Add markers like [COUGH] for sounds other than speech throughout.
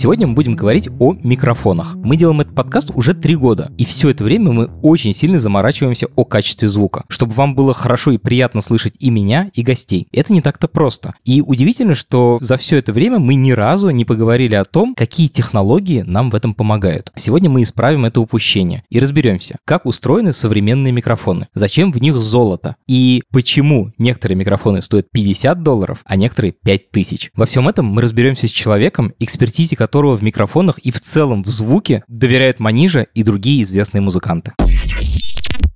Сегодня мы будем говорить о микрофонах. Мы делаем этот подкаст уже три года, и все это время мы очень сильно заморачиваемся о качестве звука, чтобы вам было хорошо и приятно слышать и меня, и гостей. Это не так-то просто. И удивительно, что за все это время мы ни разу не поговорили о том, какие технологии нам в этом помогают. Сегодня мы исправим это упущение и разберемся, как устроены современные микрофоны, зачем в них золото и почему некоторые микрофоны стоят 50 долларов, а некоторые 5000. Во всем этом мы разберемся с человеком, экспертизе которого в микрофонах и в целом в звуке доверяют Манижа и другие известные музыканты.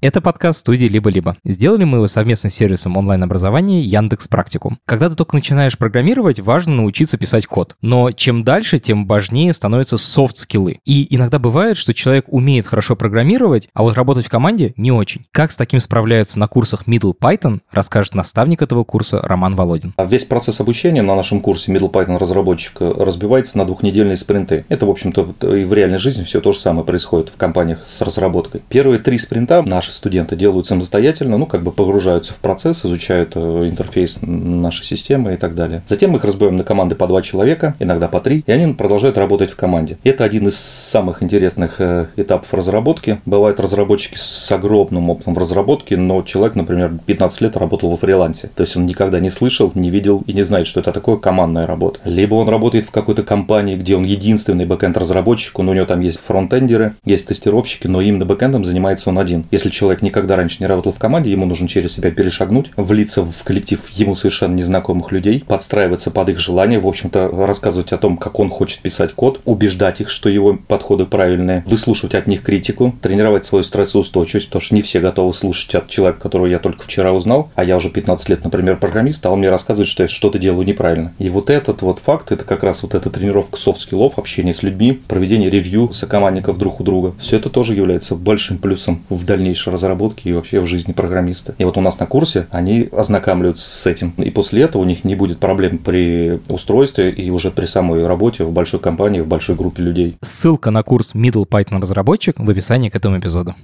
Это подкаст студии «Либо-либо». Сделали мы его совместно с сервисом онлайн-образования Яндекс Практикум. Когда ты только начинаешь программировать, важно научиться писать код. Но чем дальше, тем важнее становятся софт-скиллы. И иногда бывает, что человек умеет хорошо программировать, а вот работать в команде не очень. Как с таким справляются на курсах Middle Python, расскажет наставник этого курса Роман Володин. Весь процесс обучения на нашем курсе Middle Python разработчик разбивается на двухнедельные спринты. Это, в общем-то, и в реальной жизни все то же самое происходит в компаниях с разработкой. Первые три спринта наши студенты делают самостоятельно, ну, как бы погружаются в процесс, изучают э, интерфейс нашей системы и так далее. Затем мы их разбиваем на команды по два человека, иногда по три, и они продолжают работать в команде. Это один из самых интересных э, этапов разработки. Бывают разработчики с огромным опытом в разработке, но человек, например, 15 лет работал во фрилансе. То есть он никогда не слышал, не видел и не знает, что это такое командная работа. Либо он работает в какой-то компании, где он единственный бэкэнд-разработчик, но у него там есть фронтендеры, есть тестировщики, но именно бэкэндом занимается он один. Если человек человек никогда раньше не работал в команде, ему нужно через себя перешагнуть, влиться в коллектив ему совершенно незнакомых людей, подстраиваться под их желания, в общем-то, рассказывать о том, как он хочет писать код, убеждать их, что его подходы правильные, выслушивать от них критику, тренировать свою стрессоустойчивость, потому что не все готовы слушать от человека, которого я только вчера узнал, а я уже 15 лет, например, программист, а он мне рассказывает, что я что-то делаю неправильно. И вот этот вот факт, это как раз вот эта тренировка soft skill ов, общение с людьми, проведение ревью сокомандников друг у друга. Все это тоже является большим плюсом в дальнейшей разработки и вообще в жизни программиста. И вот у нас на курсе они ознакомливаются с этим. И после этого у них не будет проблем при устройстве и уже при самой работе в большой компании, в большой группе людей. Ссылка на курс Middle Python разработчик в описании к этому эпизоду.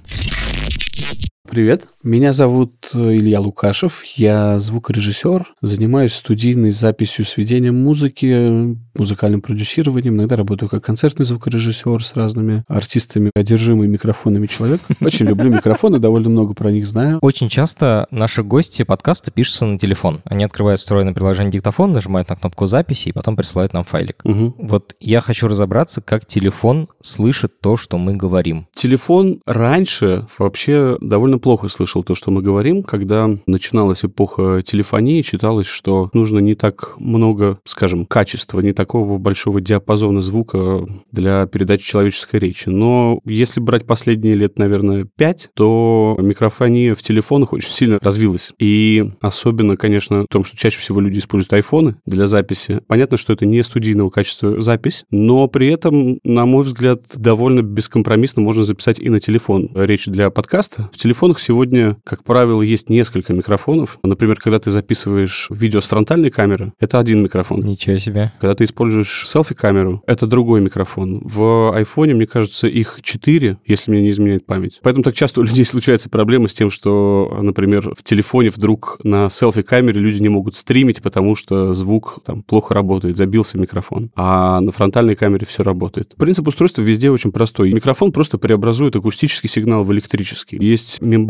Привет, меня зовут э, Илья Лукашев, я звукорежиссер, занимаюсь студийной записью, сведением музыки, музыкальным продюсированием, иногда работаю как концертный звукорежиссер с разными артистами, одержимый микрофонами человек. Очень люблю микрофоны, довольно много про них знаю. Очень часто наши гости подкаста пишутся на телефон. Они открывают встроенное приложение диктофон, нажимают на кнопку записи и потом присылают нам файлик. Угу. Вот я хочу разобраться, как телефон слышит то, что мы говорим. Телефон раньше вообще довольно плохо слышал то, что мы говорим. Когда начиналась эпоха телефонии, читалось, что нужно не так много, скажем, качества, не такого большого диапазона звука для передачи человеческой речи. Но если брать последние лет, наверное, пять, то микрофония в телефонах очень сильно развилась. И особенно, конечно, в том, что чаще всего люди используют айфоны для записи. Понятно, что это не студийного качества запись, но при этом, на мой взгляд, довольно бескомпромиссно можно записать и на телефон речь для подкаста. В телефон телефонах сегодня, как правило, есть несколько микрофонов. Например, когда ты записываешь видео с фронтальной камеры, это один микрофон. Ничего себе. Когда ты используешь селфи-камеру, это другой микрофон. В айфоне, мне кажется, их четыре, если мне не изменяет память. Поэтому так часто у людей случается проблема с тем, что, например, в телефоне вдруг на селфи-камере люди не могут стримить, потому что звук там плохо работает, забился микрофон. А на фронтальной камере все работает. Принцип устройства везде очень простой. Микрофон просто преобразует акустический сигнал в электрический. Есть мембрана,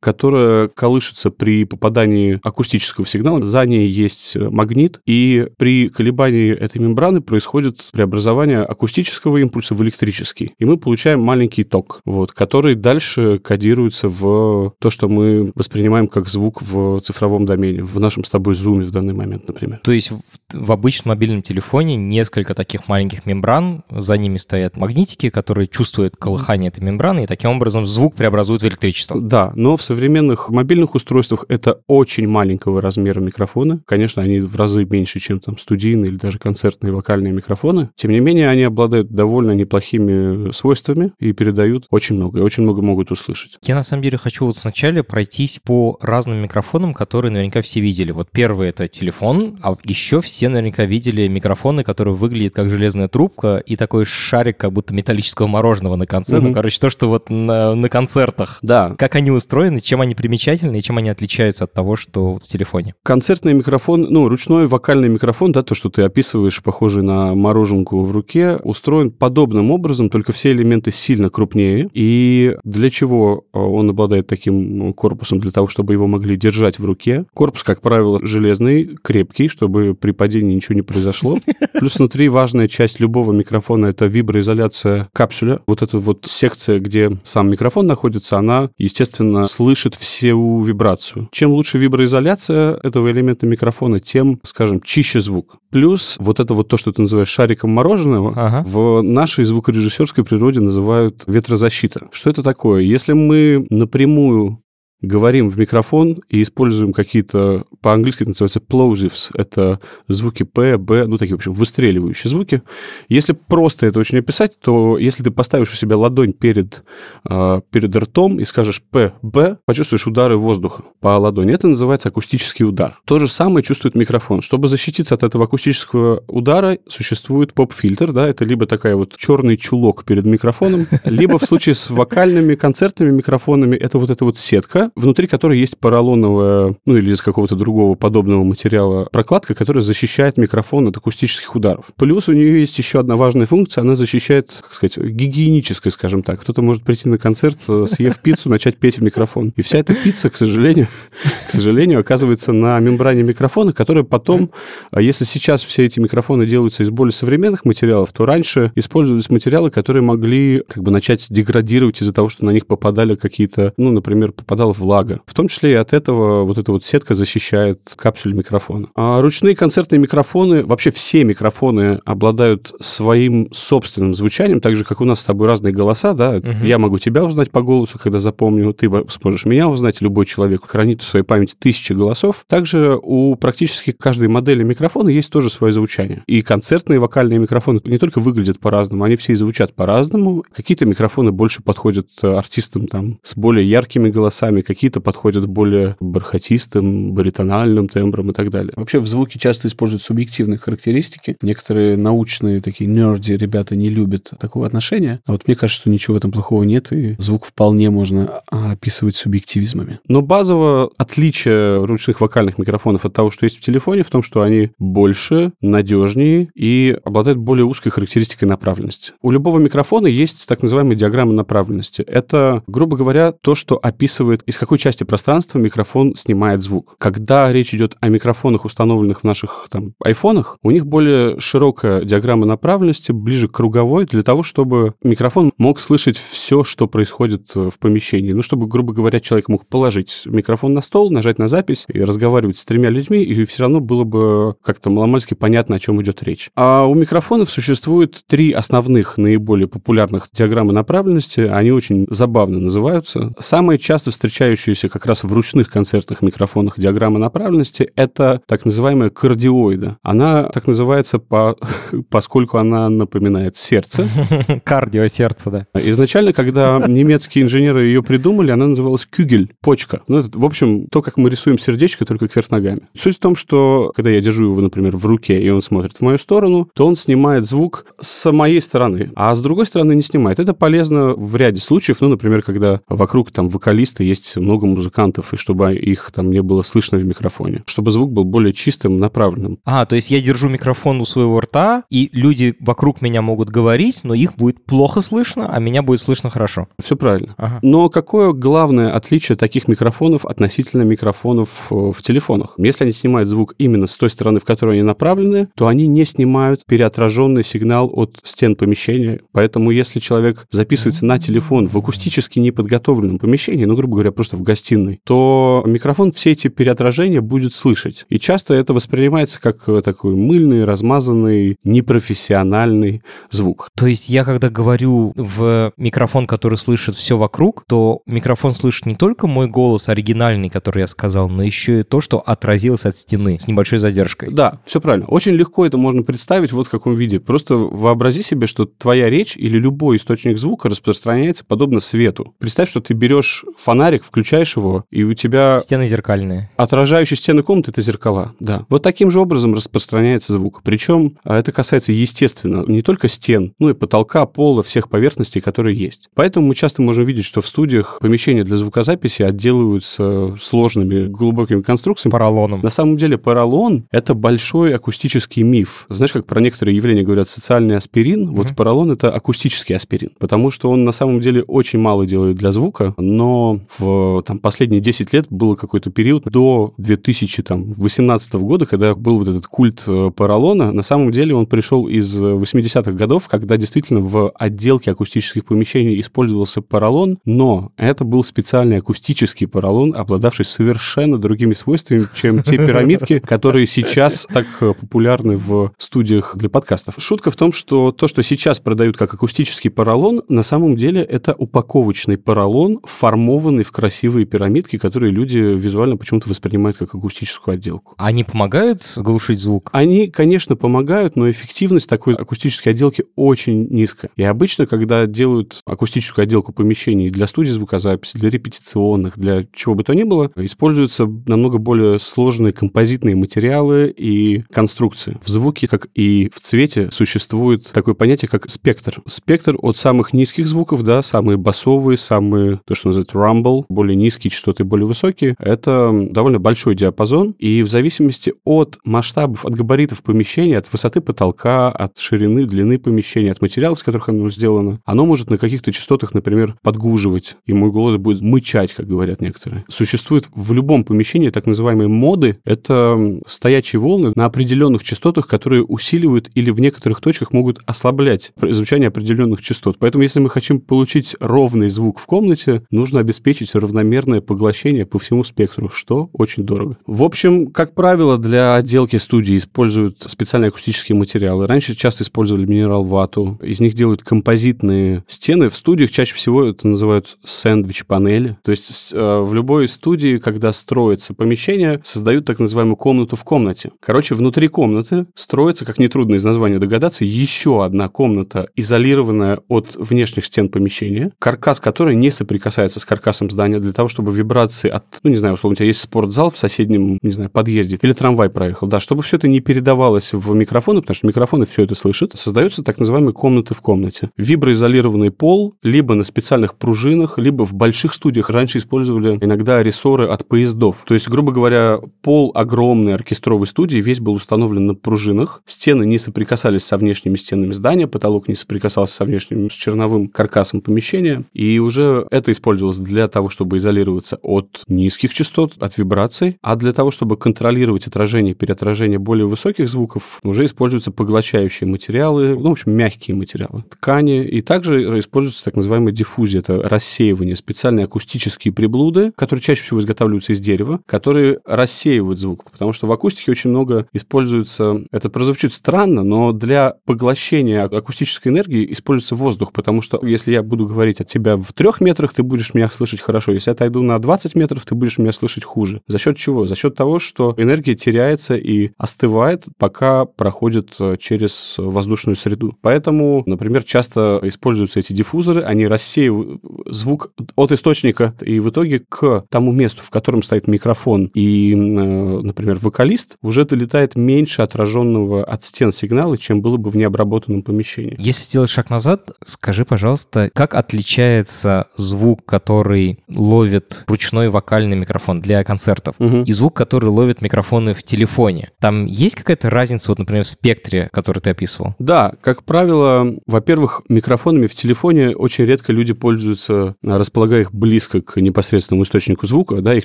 которая колышется при попадании акустического сигнала. За ней есть магнит, и при колебании этой мембраны происходит преобразование акустического импульса в электрический. И мы получаем маленький ток, вот, который дальше кодируется в то, что мы воспринимаем как звук в цифровом домене, в нашем с тобой зуме в данный момент, например. То есть в, в обычном мобильном телефоне несколько таких маленьких мембран, за ними стоят магнитики, которые чувствуют колыхание этой мембраны, и таким образом звук преобразуют в электричество. Да, Да, но в современных мобильных устройствах это очень маленького размера микрофоны. Конечно, они в разы меньше, чем там студийные или даже концертные вокальные микрофоны. Тем не менее, они обладают довольно неплохими свойствами и передают очень много, и очень много могут услышать. Я на самом деле хочу вот сначала пройтись по разным микрофонам, которые наверняка все видели. Вот первый — это телефон, а еще все наверняка видели микрофоны, которые выглядят как железная трубка и такой шарик как будто металлического мороженого на конце. Угу. Ну, короче, то, что вот на, на концертах. Да. Как они устроены, чем они примечательны и чем они отличаются от того, что в телефоне. Концертный микрофон, ну, ручной вокальный микрофон, да, то, что ты описываешь, похожий на мороженку в руке, устроен подобным образом, только все элементы сильно крупнее. И для чего он обладает таким корпусом? Для того, чтобы его могли держать в руке. Корпус, как правило, железный, крепкий, чтобы при падении ничего не произошло. [LAUGHS] Плюс внутри важная часть любого микрофона — это виброизоляция капсуля. Вот эта вот секция, где сам микрофон находится, она, естественно, слышит всю вибрацию. Чем лучше виброизоляция этого элемента микрофона, тем, скажем, чище звук. Плюс вот это вот то, что ты называешь шариком мороженого, ага. в нашей звукорежиссерской природе называют ветрозащита. Что это такое? Если мы напрямую говорим в микрофон и используем какие-то, по-английски это называется plosives, это звуки П, Б, ну, такие, в общем, выстреливающие звуки. Если просто это очень описать, то если ты поставишь у себя ладонь перед, э, перед ртом и скажешь П, Б, почувствуешь удары воздуха по ладони. Это называется акустический удар. То же самое чувствует микрофон. Чтобы защититься от этого акустического удара, существует поп-фильтр, да, это либо такая вот черный чулок перед микрофоном, либо в случае с вокальными, концертными микрофонами это вот эта вот сетка, внутри которой есть поролоновая, ну или из какого-то другого подобного материала прокладка, которая защищает микрофон от акустических ударов. Плюс у нее есть еще одна важная функция, она защищает, как сказать, гигиенической, скажем так. Кто-то может прийти на концерт, э, съев пиццу, начать петь в микрофон. И вся эта пицца, к сожалению, [LAUGHS] к сожалению, оказывается на мембране микрофона, которая потом, а если сейчас все эти микрофоны делаются из более современных материалов, то раньше использовались материалы, которые могли как бы начать деградировать из-за того, что на них попадали какие-то, ну, например, попадала влага. В том числе и от этого вот эта вот сетка защищает капсуль микрофона. А ручные концертные микрофоны, вообще все микрофоны обладают своим собственным звучанием, так же, как у нас с тобой разные голоса, да. Угу. Я могу тебя узнать по голосу, когда запомню, ты сможешь меня узнать, любой человек хранит в своей памяти тысячи голосов. Также у практически каждой модели микрофона есть тоже свое звучание. И концертные вокальные микрофоны не только выглядят по-разному, они все и звучат по-разному. Какие-то микрофоны больше подходят артистам там с более яркими голосами, какие-то подходят более бархатистым, баритональным тембром и так далее. Вообще в звуке часто используют субъективные характеристики. Некоторые научные такие нерди ребята не любят такого отношения. А вот мне кажется, что ничего в этом плохого нет, и звук вполне можно описывать субъективизмами. Но базово отличие ручных вокальных микрофонов от того, что есть в телефоне, в том, что они больше, надежнее и обладают более узкой характеристикой направленности. У любого микрофона есть так называемая диаграмма направленности. Это, грубо говоря, то, что описывает, из какой части пространства микрофон снимает звук. Когда речь идет о микрофонах, установленных в наших там айфонах, у них более широкая диаграмма направленности, ближе к круговой, для того, чтобы микрофон мог слышать все, что происходит э, в помещении. Ну, чтобы, грубо говоря, человек мог положить микрофон на стол, нажать на запись и разговаривать с тремя людьми, и все равно было бы как-то маломальски понятно, о чем идет речь. А у микрофонов существует три основных, наиболее популярных диаграммы направленности. Они очень забавно называются. Самые часто встречающиеся использующаяся как раз в ручных концертных микрофонах диаграмма направленности, это так называемая кардиоида. Она так называется, по, [LAUGHS] поскольку она напоминает сердце. [LAUGHS] Кардиосердце, да. Изначально, когда немецкие инженеры ее придумали, она называлась кюгель, почка. Ну, это, в общем, то, как мы рисуем сердечко, только кверх ногами. Суть в том, что когда я держу его, например, в руке, и он смотрит в мою сторону, то он снимает звук с моей стороны, а с другой стороны не снимает. Это полезно в ряде случаев, ну, например, когда вокруг там вокалиста есть много много музыкантов, и чтобы их там не было слышно в микрофоне, чтобы звук был более чистым, направленным. А, то есть я держу микрофон у своего рта, и люди вокруг меня могут говорить, но их будет плохо слышно, а меня будет слышно хорошо. Все правильно. Ага. Но какое главное отличие таких микрофонов относительно микрофонов э, в телефонах? Если они снимают звук именно с той стороны, в которую они направлены, то они не снимают переотраженный сигнал от стен помещения. Поэтому если человек записывается на телефон в акустически неподготовленном помещении, ну, грубо говоря, просто просто в гостиной, то микрофон все эти переотражения будет слышать. И часто это воспринимается как э, такой мыльный, размазанный, непрофессиональный звук. То есть я когда говорю в микрофон, который слышит все вокруг, то микрофон слышит не только мой голос оригинальный, который я сказал, но еще и то, что отразилось от стены с небольшой задержкой. Да, все правильно. Очень легко это можно представить вот в каком виде. Просто вообрази себе, что твоя речь или любой источник звука распространяется подобно свету. Представь, что ты берешь фонарик, включаешь его, и у тебя... Стены зеркальные. Отражающие стены комнаты — это зеркала, да. Вот таким же образом распространяется звук. Причем а, это касается, естественно, не только стен, но и потолка, пола, всех поверхностей, которые есть. Поэтому мы часто можем видеть, что в студиях помещения для звукозаписи отделываются сложными глубокими конструкциями. Поролоном. На самом деле поролон — это большой акустический миф. Знаешь, как про некоторые явления говорят социальный аспирин? Mm-hmm. Вот поролон — это акустический аспирин, потому что он на самом деле очень мало делает для звука, но в там, последние 10 лет был какой-то период до 2018 года, когда был вот этот культ э, поролона. На самом деле он пришел из 80-х годов, когда действительно в отделке акустических помещений использовался поролон, но это был специальный акустический поролон, обладавший совершенно другими свойствами, чем те [LAUGHS] пирамидки, которые сейчас так э, популярны в студиях для подкастов. Шутка в том, что то, что сейчас продают как акустический поролон, на самом деле это упаковочный поролон, формованный в красивые пирамидки, которые люди визуально почему-то воспринимают как акустическую отделку. Они помогают глушить звук? Они, конечно, помогают, но эффективность такой акустической отделки очень низкая. И обычно, когда делают акустическую отделку помещений для студии звукозаписи, для репетиционных, для чего бы то ни было, используются намного более сложные композитные материалы и конструкции. В звуке, как и в цвете, существует такое понятие, как спектр. Спектр от самых низких звуков, да, самые басовые, самые, то, что называют rumble, более низкие частоты, более высокие, это довольно большой диапазон, и в зависимости от масштабов, от габаритов помещения, от высоты потолка, от ширины, длины помещения, от материалов, из которых оно сделано, оно может на каких-то частотах, например, подгуживать, и мой голос будет мычать, как говорят некоторые. Существует в любом помещении так называемые моды. Это стоячие волны на определенных частотах, которые усиливают или в некоторых точках могут ослаблять звучание определенных частот. Поэтому, если мы хотим получить ровный звук в комнате, нужно обеспечить равномерное поглощение по всему спектру, что очень дорого. В общем, как правило, для отделки студии используют специальные акустические материалы. Раньше часто использовали минерал-вату. Из них делают композитные стены. В студиях чаще всего это называют сэндвич-панели. То есть э, в любой студии, когда строится помещение, создают так называемую комнату в комнате. Короче, внутри комнаты строится, как нетрудно из названия догадаться, еще одна комната, изолированная от внешних стен помещения, каркас которой не соприкасается с каркасом здания для того, чтобы вибрации от, ну, не знаю, условно, у тебя есть спортзал в соседнем, не знаю, подъезде, или трамвай проехал, да, чтобы все это не передавалось в микрофоны, потому что микрофоны все это слышат, создаются так называемые комнаты в комнате. Виброизолированный пол, либо на специальных пружинах, либо в больших студиях раньше использовали иногда рессоры от поездов. То есть, грубо говоря, пол огромной оркестровой студии весь был установлен на пружинах, стены не соприкасались со внешними стенами здания, потолок не соприкасался со внешним, с черновым каркасом помещения, и уже это использовалось для того, чтобы изолироваться от низких частот, от вибраций, а для того, чтобы контролировать отражение переотражение более высоких звуков, уже используются поглощающие материалы, ну, в общем, мягкие материалы, ткани, и также используется так называемая диффузия, это рассеивание, специальные акустические приблуды, которые чаще всего изготавливаются из дерева, которые рассеивают звук, потому что в акустике очень много используется, это прозвучит странно, но для поглощения акустической энергии используется воздух, потому что если я буду говорить от тебя в трех метрах, ты будешь меня слышать хорошо, если я отойду на 20 метров, ты будешь меня слышать хуже. За счет чего? За счет того, что энергия теряется и остывает, пока проходит э, через воздушную среду. Поэтому, например, часто используются эти диффузоры, они рассеивают звук от источника и в итоге к тому месту, в котором стоит микрофон и, э, например, вокалист, уже долетает меньше отраженного от стен сигнала, чем было бы в необработанном помещении. Если сделать шаг назад, скажи, пожалуйста, как отличается звук, который ловит ручной вокальный микрофон для концертов, Угу. и звук, который ловит микрофоны в телефоне? Там есть какая-то разница, вот, например, в спектре, который ты описывал? Да, как правило, во-первых, микрофонами в телефоне очень редко люди пользуются, располагая их близко к непосредственному источнику звука, да, их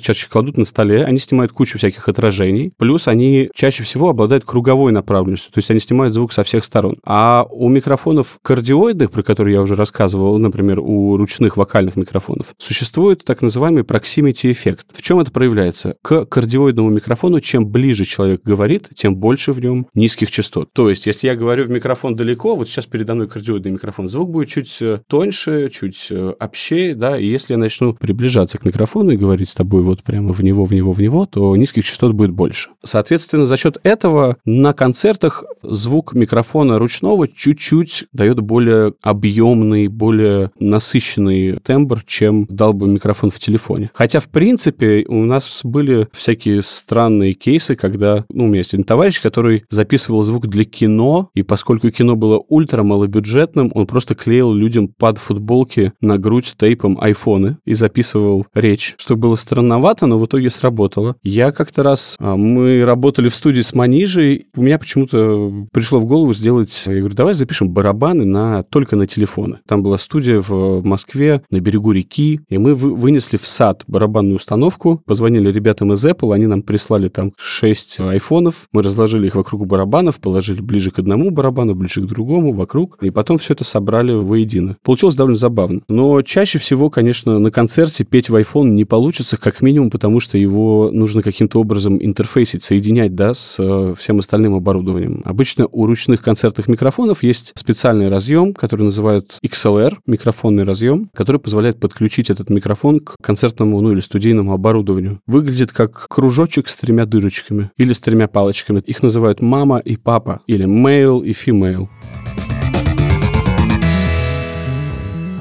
чаще кладут на столе, они снимают кучу всяких отражений, плюс они чаще всего обладают круговой направленностью, то есть они снимают звук со всех сторон. А у микрофонов кардиоидных, про которые я уже рассказывал, например, у ручных вокальных микрофонов, существует так называемый proximity эффект. В чем это проявляется? К кардиоидному микрофону, чем ближе человек говорит, тем больше в нем низких частот. То есть, если я говорю в микрофон далеко, вот сейчас передо мной кардиоидный микрофон, звук будет чуть э, тоньше, чуть э, общее, да, и если я начну приближаться к микрофону и говорить с тобой вот прямо в него, в него, в него, то низких частот будет больше. Соответственно, за счет этого на концертах звук микрофона ручного чуть-чуть дает более объемный, более насыщенный тембр, чем дал бы микрофон в телефоне. Хотя, в принципе, у нас были всякие странные кейсы, когда, ну, у меня есть один товарищ, который записывал звук для кино, и поскольку кино было ультра малобюджетным, он просто клеил людям под футболки на грудь тейпом айфоны и записывал речь, что было странновато, но в итоге сработало. Я как-то раз, а, мы работали в студии с Манижей, у меня почему-то пришло в голову сделать, я говорю, давай запишем барабаны на, только на телефоны. Там была студия в Москве на берегу реки, и мы вынесли в сад барабанную установку, позвонили ребятам из Apple, они нам прислали там 6 айфонов, мы разложили их вокруг барабанов, положили ближе к одному барабану, ближе к другому, вокруг, и потом все это собрали воедино. Получилось довольно забавно. Но чаще всего, конечно, на концерте петь в iPhone не получится, как минимум, потому что его нужно каким-то образом интерфейсить, соединять, да, с э, всем остальным оборудованием. Обычно у ручных концертных микрофонов есть специальный разъем, который называют XLR, микрофонный разъем, который позволяет подключить этот микрофон к концертному, ну или студийному оборудованию. Выглядит как кружочек с тремя дырочками или с тремя палочками. Их называют мама и папа, или male и female.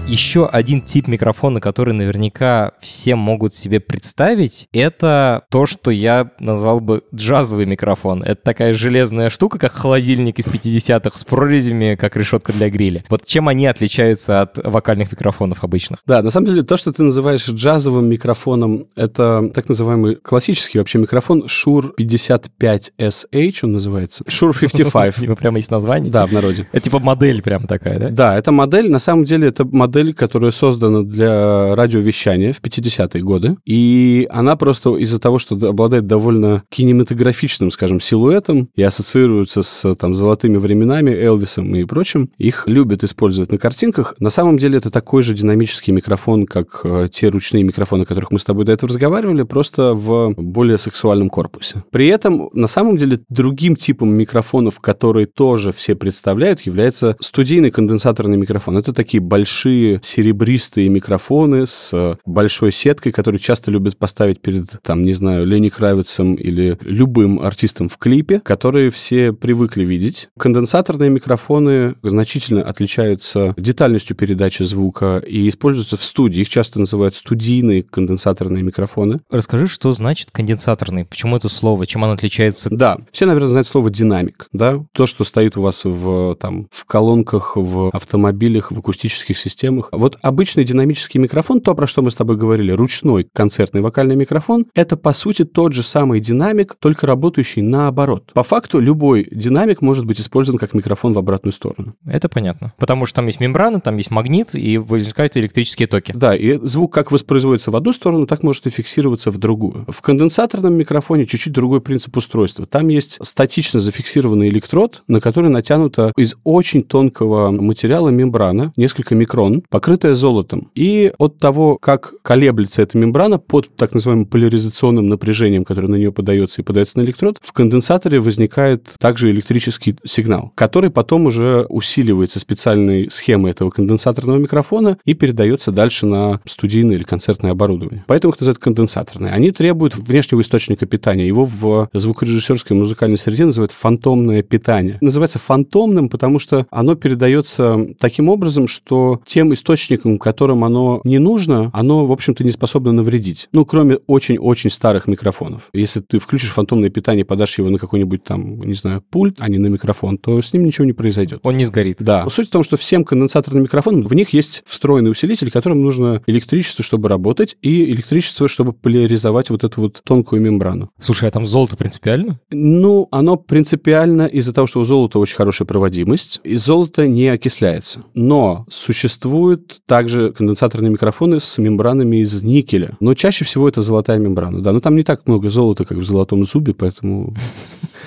Еще один тип микрофона, который наверняка все могут себе представить, это то, что я назвал бы джазовый микрофон. Это такая железная штука, как холодильник из 50-х с прорезями, как решетка для гриля. Вот чем они отличаются от вокальных микрофонов обычных? Да, на самом деле то, что ты называешь джазовым микрофоном, это так называемый классический вообще микрофон Shure 55SH, он называется. Shure [LAUGHS] 55. У него прямо есть название? Да, в народе. Это типа модель прям такая, да? Да, это модель, на самом деле это модель модель, которая создана для радиовещания в 50-е годы, и она просто из-за того, что обладает довольно кинематографичным, скажем, силуэтом и ассоциируется с там золотыми временами, Элвисом и прочим, их любят использовать на картинках. На самом деле это такой же динамический микрофон, как э, те ручные микрофоны, о которых мы с тобой до этого разговаривали, просто в более сексуальном корпусе. При этом, на самом деле, другим типом микрофонов, которые тоже все представляют, является студийный конденсаторный микрофон. Это такие большие серебристые микрофоны с э, большой сеткой, которые часто любят поставить перед, там, не знаю, Лени Кравицем или любым артистом в клипе, которые все привыкли видеть. Конденсаторные микрофоны значительно отличаются детальностью передачи звука и используются в студии. Их часто называют студийные конденсаторные микрофоны. Расскажи, что значит конденсаторный? Почему это слово? Чем оно отличается? Да, все, наверное, знают слово динамик, да? То, что стоит у вас в, там, в колонках, в автомобилях, в акустических системах, микрофонах. Вот обычный динамический микрофон, то, про что мы с тобой говорили, ручной концертный вокальный микрофон, это, по сути, тот же самый динамик, только работающий наоборот. По факту, любой динамик может быть использован как микрофон в обратную сторону. Это понятно. Потому что там есть мембрана, там есть магнит, и возникают электрические токи. Да, и звук как воспроизводится в одну сторону, так может и фиксироваться в другую. В конденсаторном микрофоне чуть-чуть другой принцип устройства. Там есть статично зафиксированный электрод, на который натянута из очень тонкого материала мембрана, несколько микрон, покрытая золотом. И от того, как колеблется эта мембрана под так называемым поляризационным напряжением, которое на нее подается и подается на электрод, в конденсаторе возникает также электрический сигнал, который потом уже усиливается специальной схемой этого конденсаторного микрофона и передается дальше на студийное или концертное оборудование. Поэтому их называют конденсаторные. Они требуют внешнего источника питания. Его в звукорежиссерской музыкальной среде называют фантомное питание. Называется фантомным, потому что оно передается таким образом, что тем источником, которым оно не нужно, оно, в общем-то, не способно навредить. Ну, кроме очень-очень старых микрофонов. Если ты включишь фантомное питание, подашь его на какой-нибудь там, не знаю, пульт, а не на микрофон, то с ним ничего не произойдет. Он не сгорит. Да. Суть в том, что всем конденсаторным микрофонам в них есть встроенный усилитель, которым нужно электричество, чтобы работать, и электричество, чтобы поляризовать вот эту вот тонкую мембрану. Слушай, а там золото принципиально? Ну, оно принципиально из-за того, что у золота очень хорошая проводимость, и золото не окисляется. Но существует существуют также конденсаторные микрофоны с мембранами из никеля. Но чаще всего это золотая мембрана. Да, но там не так много золота, как в золотом зубе, поэтому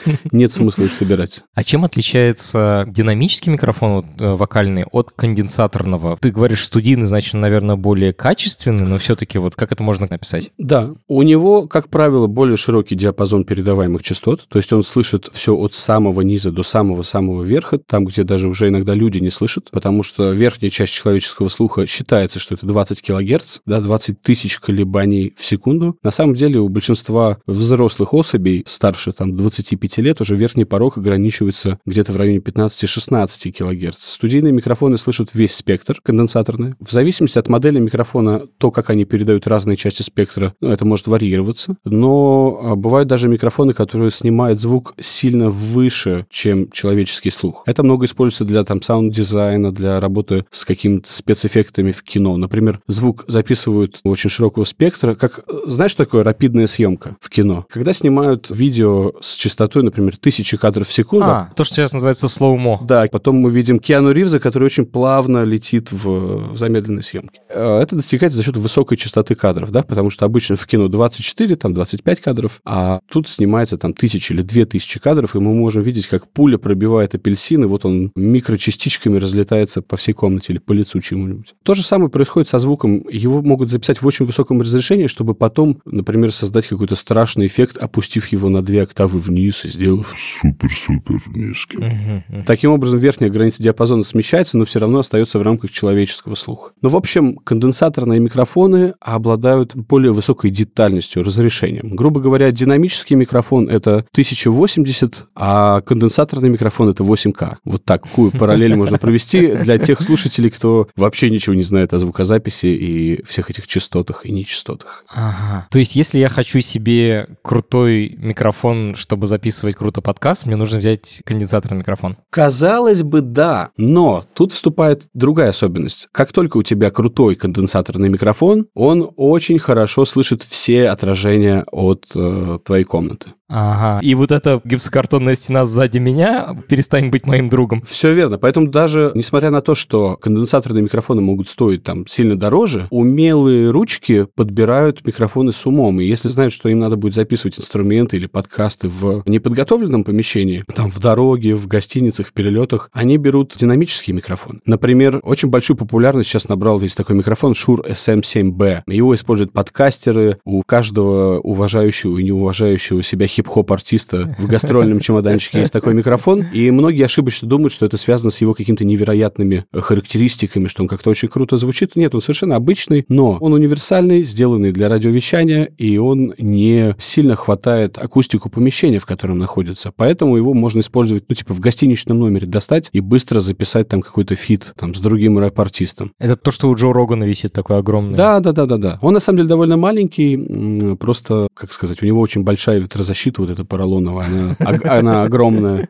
[LAUGHS] нет смысла их собирать. А чем отличается динамический микрофон вот, э, вокальный от конденсаторного? Ты говоришь, студийный, значит, наверное, более качественный, но все-таки вот как это можно написать? Да, у него, как правило, более широкий диапазон передаваемых частот, то есть он слышит все от самого низа до самого-самого верха, там, где даже уже иногда люди не слышат, потому что верхняя часть человеческого слуха считается, что это 20 килогерц, да, 20 тысяч колебаний в секунду. На самом деле у большинства взрослых особей старше там 25 лет уже верхний порог ограничивается где-то в районе 15-16 килогерц. Студийные микрофоны слышат весь спектр конденсаторный. В зависимости от модели микрофона, то, как они передают разные части спектра, ну, это может варьироваться. Но а, бывают даже микрофоны, которые снимают звук сильно выше, чем человеческий слух. Это много используется для там саунд-дизайна, для работы с какими-то спецэффектами в кино. Например, звук записывают очень широкого спектра. Как, знаешь, что такое рапидная съемка в кино? Когда снимают видео с частотой, например, тысячи кадров в секунду. А, то, что сейчас называется slow-mo. Да, потом мы видим Киану Ривза, который очень плавно летит в, в замедленной съемке. Э, это достигается за счет высокой частоты кадров, да, потому что обычно в кино 24, там 25 кадров, а тут снимается там тысячи или две тысячи кадров, и мы можем видеть, как пуля пробивает апельсин, и вот он микрочастичками разлетается по всей комнате или по лицу чему-нибудь. То же самое происходит со звуком. Его могут записать в очень высоком разрешении, чтобы потом, например, создать какой-то страшный эффект, опустив его на две октавы вниз и сделав супер-супер низким. Угу. Таким образом, верхняя граница диапазона смещается, но все равно остается в рамках человеческого слуха. Но, в общем, конденсаторные микрофоны обладают более высокой детальностью, разрешением. Грубо говоря, динамический микрофон — это 1080, а конденсаторный микрофон — это 8К. Вот такую параллель можно провести для тех слушателей, кто вообще ничего не знает о звукозаписи и всех этих частотах и нечастотах. Ага. То есть, если я хочу себе крутой микрофон, чтобы записывать круто подкаст, мне нужно взять конденсаторный микрофон? Казалось бы, да, но тут вступает другая особенность. Как только у тебя крутой конденсаторный микрофон, он очень хорошо слышит все отражения от э, твоей комнаты. Ага. И вот эта гипсокартонная стена сзади меня перестанет быть моим другом. Все верно. Поэтому даже, несмотря на то, что конденсаторные микрофоны могут стоить там сильно дороже, умелые ручки подбирают микрофоны с умом. И если знают, что им надо будет записывать инструменты или подкасты в неподготовленном помещении, там в дороге, в гостиницах, в перелетах, они берут динамический микрофон. Например, очень большую популярность сейчас набрал есть такой микрофон Shure SM7B. Его используют подкастеры. У каждого уважающего и неуважающего себя хип-хоп-артиста в гастрольном чемоданчике есть такой микрофон, и многие ошибочно думают, что это связано с его какими-то невероятными характеристиками, что он как-то очень круто звучит. Нет, он совершенно обычный, но он универсальный, сделанный для радиовещания, и он не сильно хватает акустику помещения, в котором находится. Поэтому его можно использовать, ну, типа, в гостиничном номере достать и быстро записать там какой-то фит там с другим рэп-артистом. Это то, что у Джо Рогана висит такой огромный. Да, да, да, да, да. Он на самом деле довольно маленький, просто, как сказать, у него очень большая ветрозащита защита вот эта поролоновая, она, она огромная.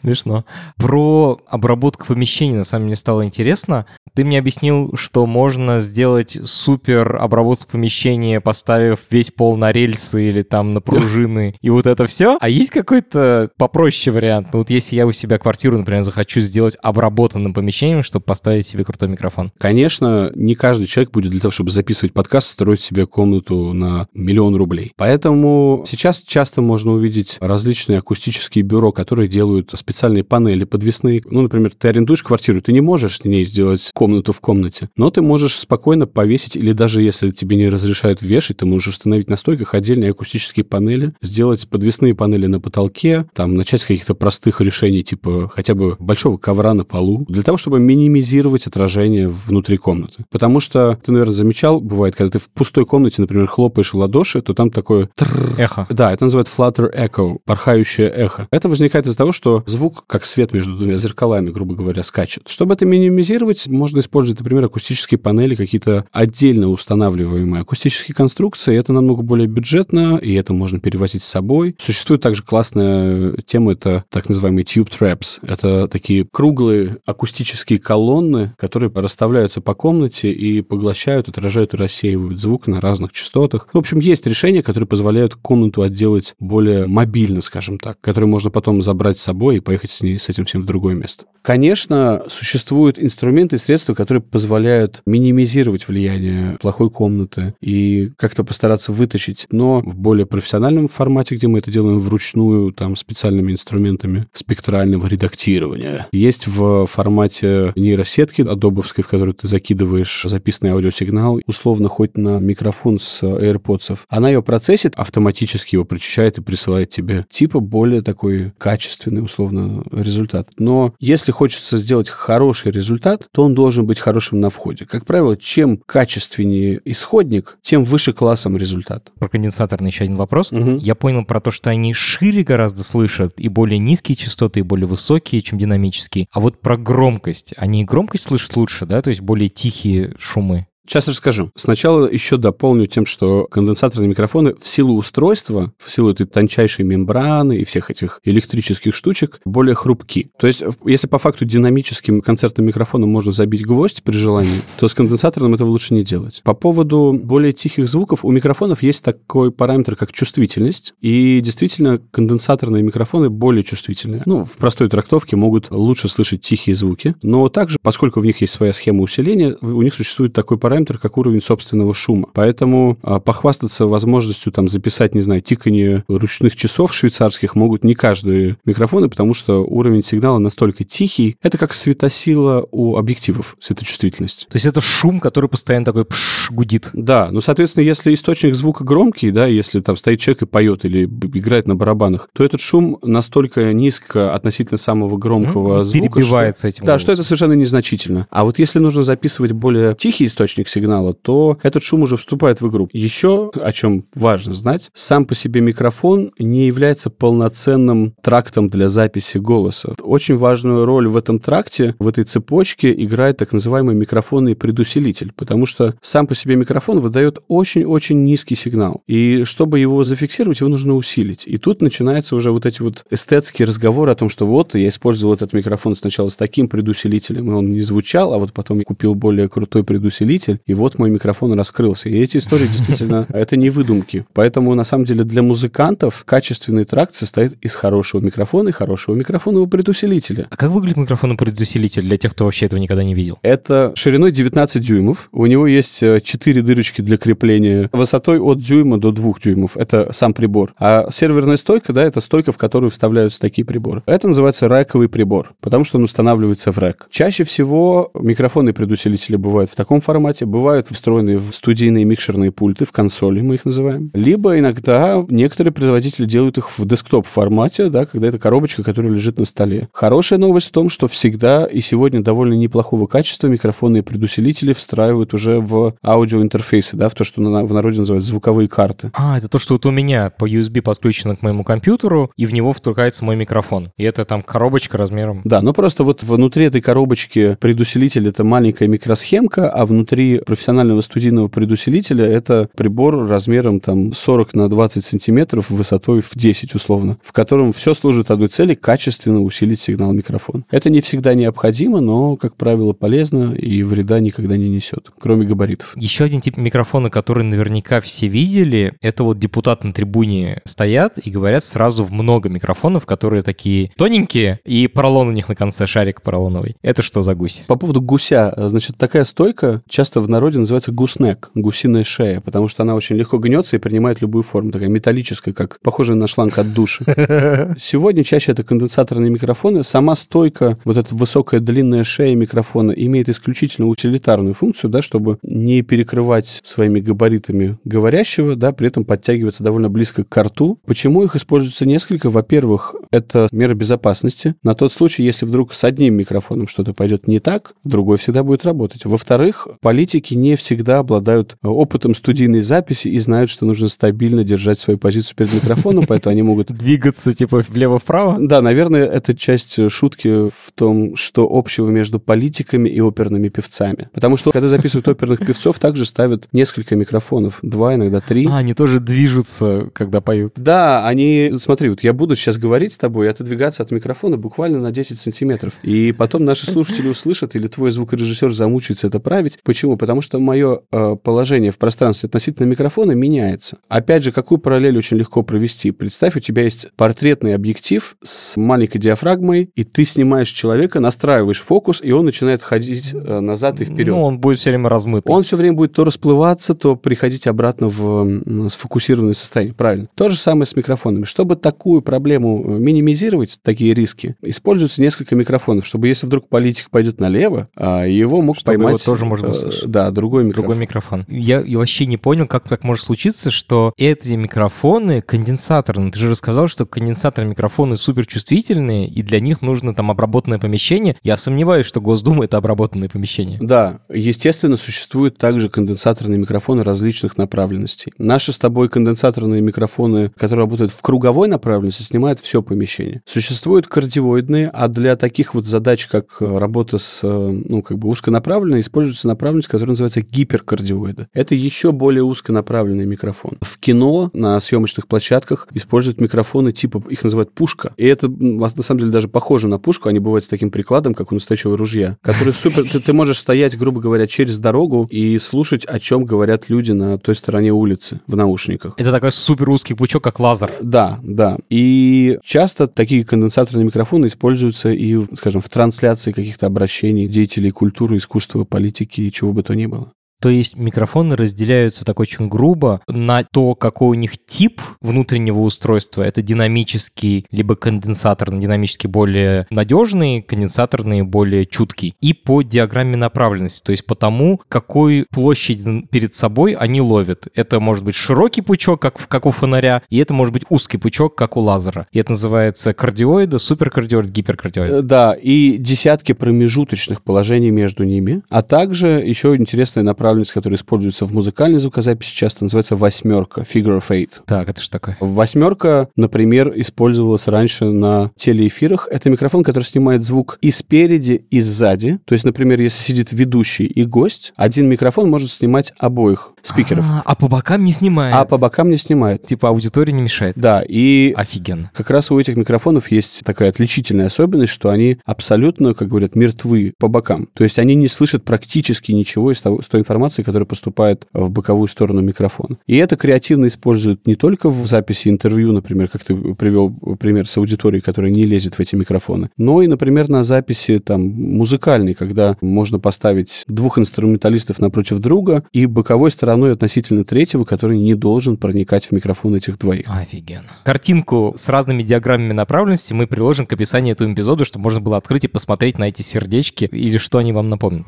Смешно. Про обработку помещений, на самом деле, стало интересно. Ты мне объяснил, что можно сделать супер обработку помещения, поставив весь пол на рельсы или там на пружины, [LAUGHS] и вот это все. А есть какой-то попроще вариант? Ну вот если я у себя квартиру, например, захочу сделать обработанным помещением, чтобы поставить себе крутой микрофон. Конечно, не каждый человек будет для того, чтобы записывать подкаст, строить себе комнату на миллион рублей. Поэтому сейчас часто можно увидеть различные акустические бюро, которые делают специальные панели подвесные. Ну, например, ты арендуешь квартиру, ты не можешь с ней сделать комнату в комнате, но ты можешь спокойно повесить, или даже если тебе не разрешают вешать, ты можешь установить на стойках отдельные акустические панели, сделать подвесные панели на потолке, там, начать с каких-то простых решений, типа хотя бы большого ковра на полу, для того, чтобы минимизировать отражение внутри комнаты. Потому что, ты, наверное, замечал, бывает, когда ты в пустой комнате, например, хлопаешь в ладоши, то там такое... Эхо. Да, это называют flutter echo, порхающее эхо. Это возникает из-за того, что звук, как свет между двумя зеркалами, грубо говоря, скачет. Чтобы это минимизировать, можно использовать, например, акустические панели, какие-то отдельно устанавливаемые акустические конструкции. Это намного более бюджетно, и это можно перевозить с собой. Существует также классная тема, это так называемые tube traps. Это такие круглые акустические колонны, которые расставляются по комнате и поглощают, отражают и рассеивают звук на разных частотах. В общем, есть решения, которые позволяют комнату отделать сделать более мобильно, скажем так, который можно потом забрать с собой и поехать с, ней, с этим всем в другое место. Конечно, существуют инструменты и средства, которые позволяют минимизировать влияние плохой комнаты и как-то постараться вытащить, но в более профессиональном формате, где мы это делаем вручную, там, специальными инструментами спектрального редактирования. Есть в формате нейросетки адобовской, в которую ты закидываешь записанный аудиосигнал, условно хоть на микрофон с AirPods. Она ее процессит, автоматически его прочищает и присылает тебе типа более такой качественный, условно, результат. Но если хочется сделать хороший результат, то он должен быть хорошим на входе. Как правило, чем качественнее исходник, тем выше классом результат. Про конденсаторный еще один вопрос. Угу. Я понял про то, что они шире гораздо слышат, и более низкие частоты, и более высокие, чем динамические. А вот про громкость. Они громкость слышат лучше, да? То есть более тихие шумы. Сейчас расскажу. Сначала еще дополню тем, что конденсаторные микрофоны в силу устройства, в силу этой тончайшей мембраны и всех этих электрических штучек более хрупки. То есть, если по факту динамическим концертным микрофоном можно забить гвоздь при желании, то с конденсаторным этого лучше не делать. По поводу более тихих звуков, у микрофонов есть такой параметр, как чувствительность, и действительно конденсаторные микрофоны более чувствительные. Ну, в простой трактовке могут лучше слышать тихие звуки, но также, поскольку в них есть своя схема усиления, у них существует такой параметр, параметр, как уровень собственного шума. Поэтому а, похвастаться возможностью там записать, не знаю, тикание ручных часов швейцарских могут не каждые микрофоны, потому что уровень сигнала настолько тихий. Это как светосила у объективов, светочувствительность. То есть это шум, который постоянно такой пш, гудит. Да, ну, соответственно, если источник звука громкий, да, если там стоит человек и поет или играет на барабанах, то этот шум настолько низко относительно самого громкого mm-hmm. звука. Перебивается что, этим. Да, что это совершенно незначительно. А вот если нужно записывать более тихий источник источник сигнала, то этот шум уже вступает в игру. Еще, о чем важно знать, сам по себе микрофон не является полноценным трактом для записи голоса. Очень важную роль в этом тракте, в этой цепочке играет так называемый микрофонный предусилитель, потому что сам по себе микрофон выдает очень-очень низкий сигнал. И чтобы его зафиксировать, его нужно усилить. И тут начинается уже вот эти вот эстетские разговоры о том, что вот я использовал этот микрофон сначала с таким предусилителем, и он не звучал, а вот потом я купил более крутой предусилитель, и вот мой микрофон раскрылся. И эти истории действительно, [LAUGHS] это не выдумки. Поэтому, на самом деле, для музыкантов качественный тракт состоит из хорошего микрофона и хорошего микрофонового предусилителя. А как выглядит микрофонный предусилитель для тех, кто вообще этого никогда не видел? Это шириной 19 дюймов. У него есть 4 э, дырочки для крепления высотой от дюйма до 2 дюймов. Это сам прибор. А серверная стойка, да, это стойка, в которую вставляются такие приборы. Это называется рэковый прибор, потому что он устанавливается в рэк. Чаще всего микрофонные предусилители бывают в таком формате, бывают встроенные в студийные микшерные пульты, в консоли мы их называем. Либо иногда некоторые производители делают их в десктоп формате, да, когда это коробочка, которая лежит на столе. Хорошая новость в том, что всегда и сегодня довольно неплохого качества микрофонные предусилители встраивают уже в аудиоинтерфейсы, да, в то, что в народе называют звуковые карты. А, это то, что вот у меня по USB подключено к моему компьютеру, и в него втыкается мой микрофон. И это там коробочка размером... Да, но просто вот внутри этой коробочки предусилитель — это маленькая микросхемка, а внутри профессионального студийного предусилителя это прибор размером там 40 на 20 сантиметров высотой в 10 условно, в котором все служит одной цели – качественно усилить сигнал микрофона. Это не всегда необходимо, но, как правило, полезно и вреда никогда не несет, кроме габаритов. Еще один тип микрофона, который наверняка все видели, это вот депутаты на трибуне стоят и говорят сразу в много микрофонов, которые такие тоненькие, и поролон у них на конце, шарик поролоновый. Это что за гусь? По поводу гуся, значит, такая стойка часто в народе называется гуснек, гусиная шея, потому что она очень легко гнется и принимает любую форму, такая металлическая, как похожая на шланг от души. [LAUGHS] Сегодня чаще это конденсаторные микрофоны. Сама стойка, вот эта высокая длинная шея микрофона имеет исключительно утилитарную функцию, да, чтобы не перекрывать своими габаритами говорящего, да, при этом подтягиваться довольно близко к рту. Почему их используется несколько? Во-первых, это мера безопасности. На тот случай, если вдруг с одним микрофоном что-то пойдет не так, другой всегда будет работать. Во-вторых, политика политики не всегда обладают э, опытом студийной записи и знают, что нужно стабильно держать свою позицию перед микрофоном, [LAUGHS] поэтому они могут... Двигаться типа влево-вправо? Да, наверное, это часть шутки в том, что общего между политиками и оперными певцами. Потому что, когда записывают оперных певцов, также ставят несколько микрофонов, два, иногда три. А, они тоже движутся, когда поют. Да, они... Смотри, вот я буду сейчас говорить с тобой и отодвигаться от микрофона буквально на 10 сантиметров. И потом наши слушатели услышат, или твой звукорежиссер замучается это править. Почему? Почему? Потому что мое э, положение в пространстве относительно микрофона меняется. Опять же, какую параллель очень легко провести? Представь, у тебя есть портретный объектив с маленькой диафрагмой, и ты снимаешь человека, настраиваешь фокус, и он начинает ходить э, назад и вперед. Ну, он будет все время размытый. Он все время будет то расплываться, то приходить обратно в сфокусированное состояние. Правильно. То же самое с микрофонами. Чтобы такую проблему э, минимизировать, такие риски, используются несколько микрофонов, чтобы если вдруг политик пойдет налево, а его мог чтобы поймать... Его тоже можно услышать. Да, другой микрофон. Другой микрофон. Я, я вообще не понял, как так может случиться, что эти микрофоны конденсаторные. Ты же рассказал, что конденсаторные микрофоны суперчувствительные, и для них нужно там обработанное помещение. Я сомневаюсь, что Госдума — это обработанное помещение. Да, естественно, существуют также конденсаторные микрофоны различных направленностей. Наши с тобой конденсаторные микрофоны, которые работают в круговой направленности, снимают все помещение. Существуют кардиоидные, а для таких вот задач, как работа с, ну, как бы узконаправленной, используется направленность, которая называется гиперкардиоида. Это еще более узконаправленный микрофон. В кино на съемочных площадках используют микрофоны типа, их называют пушка. И это на самом деле даже похоже на пушку, они бывают с таким прикладом, как у настоящего ружья, который супер... Ты, ты можешь стоять, грубо говоря, через дорогу и слушать, о чем говорят люди на той стороне улицы в наушниках. Это такой супер узкий пучок, как лазер. Да, да. И часто такие конденсаторные микрофоны используются и, скажем, в трансляции каких-то обращений деятелей культуры, искусства, политики и чего бы то ни было. То есть микрофоны разделяются так очень грубо на то, какой у них тип внутреннего устройства. Это динамический, либо конденсаторный, динамически более надежный, конденсаторный более чуткий. И по диаграмме направленности, то есть по тому, какой площадь перед собой они ловят. Это может быть широкий пучок, как, как у фонаря, и это может быть узкий пучок, как у лазера. И это называется кардиоида, суперкардиоид, гиперкардиоид. Э, да, и десятки промежуточных положений между ними, а также еще интересная направленность направленность, которая используется в музыкальной звукозаписи, часто называется восьмерка, figure of eight. Так, это что такое? Восьмерка, например, использовалась раньше на телеэфирах. Это микрофон, который снимает звук и спереди, и сзади. То есть, например, если сидит ведущий и гость, один микрофон может снимать обоих спикеров. А, а по бокам не снимает. А по бокам не снимает. Типа аудитория не мешает. Да, и... Офигенно. Как раз у этих микрофонов есть такая отличительная особенность, что они абсолютно, как говорят, мертвы по бокам. То есть они не слышат практически ничего из, того, из той информации, которая поступает в боковую сторону микрофона. И это креативно используют не только в записи интервью, например, как ты привел пример с аудиторией, которая не лезет в эти микрофоны, но и, например, на записи там музыкальной, когда можно поставить двух инструменталистов напротив друга и боковой стороной стороной относительно третьего, который не должен проникать в микрофон этих двоих. Офигенно. Картинку с разными диаграммами направленности мы приложим к описанию этого эпизода, чтобы можно было открыть и посмотреть на эти сердечки или что они вам напомнят.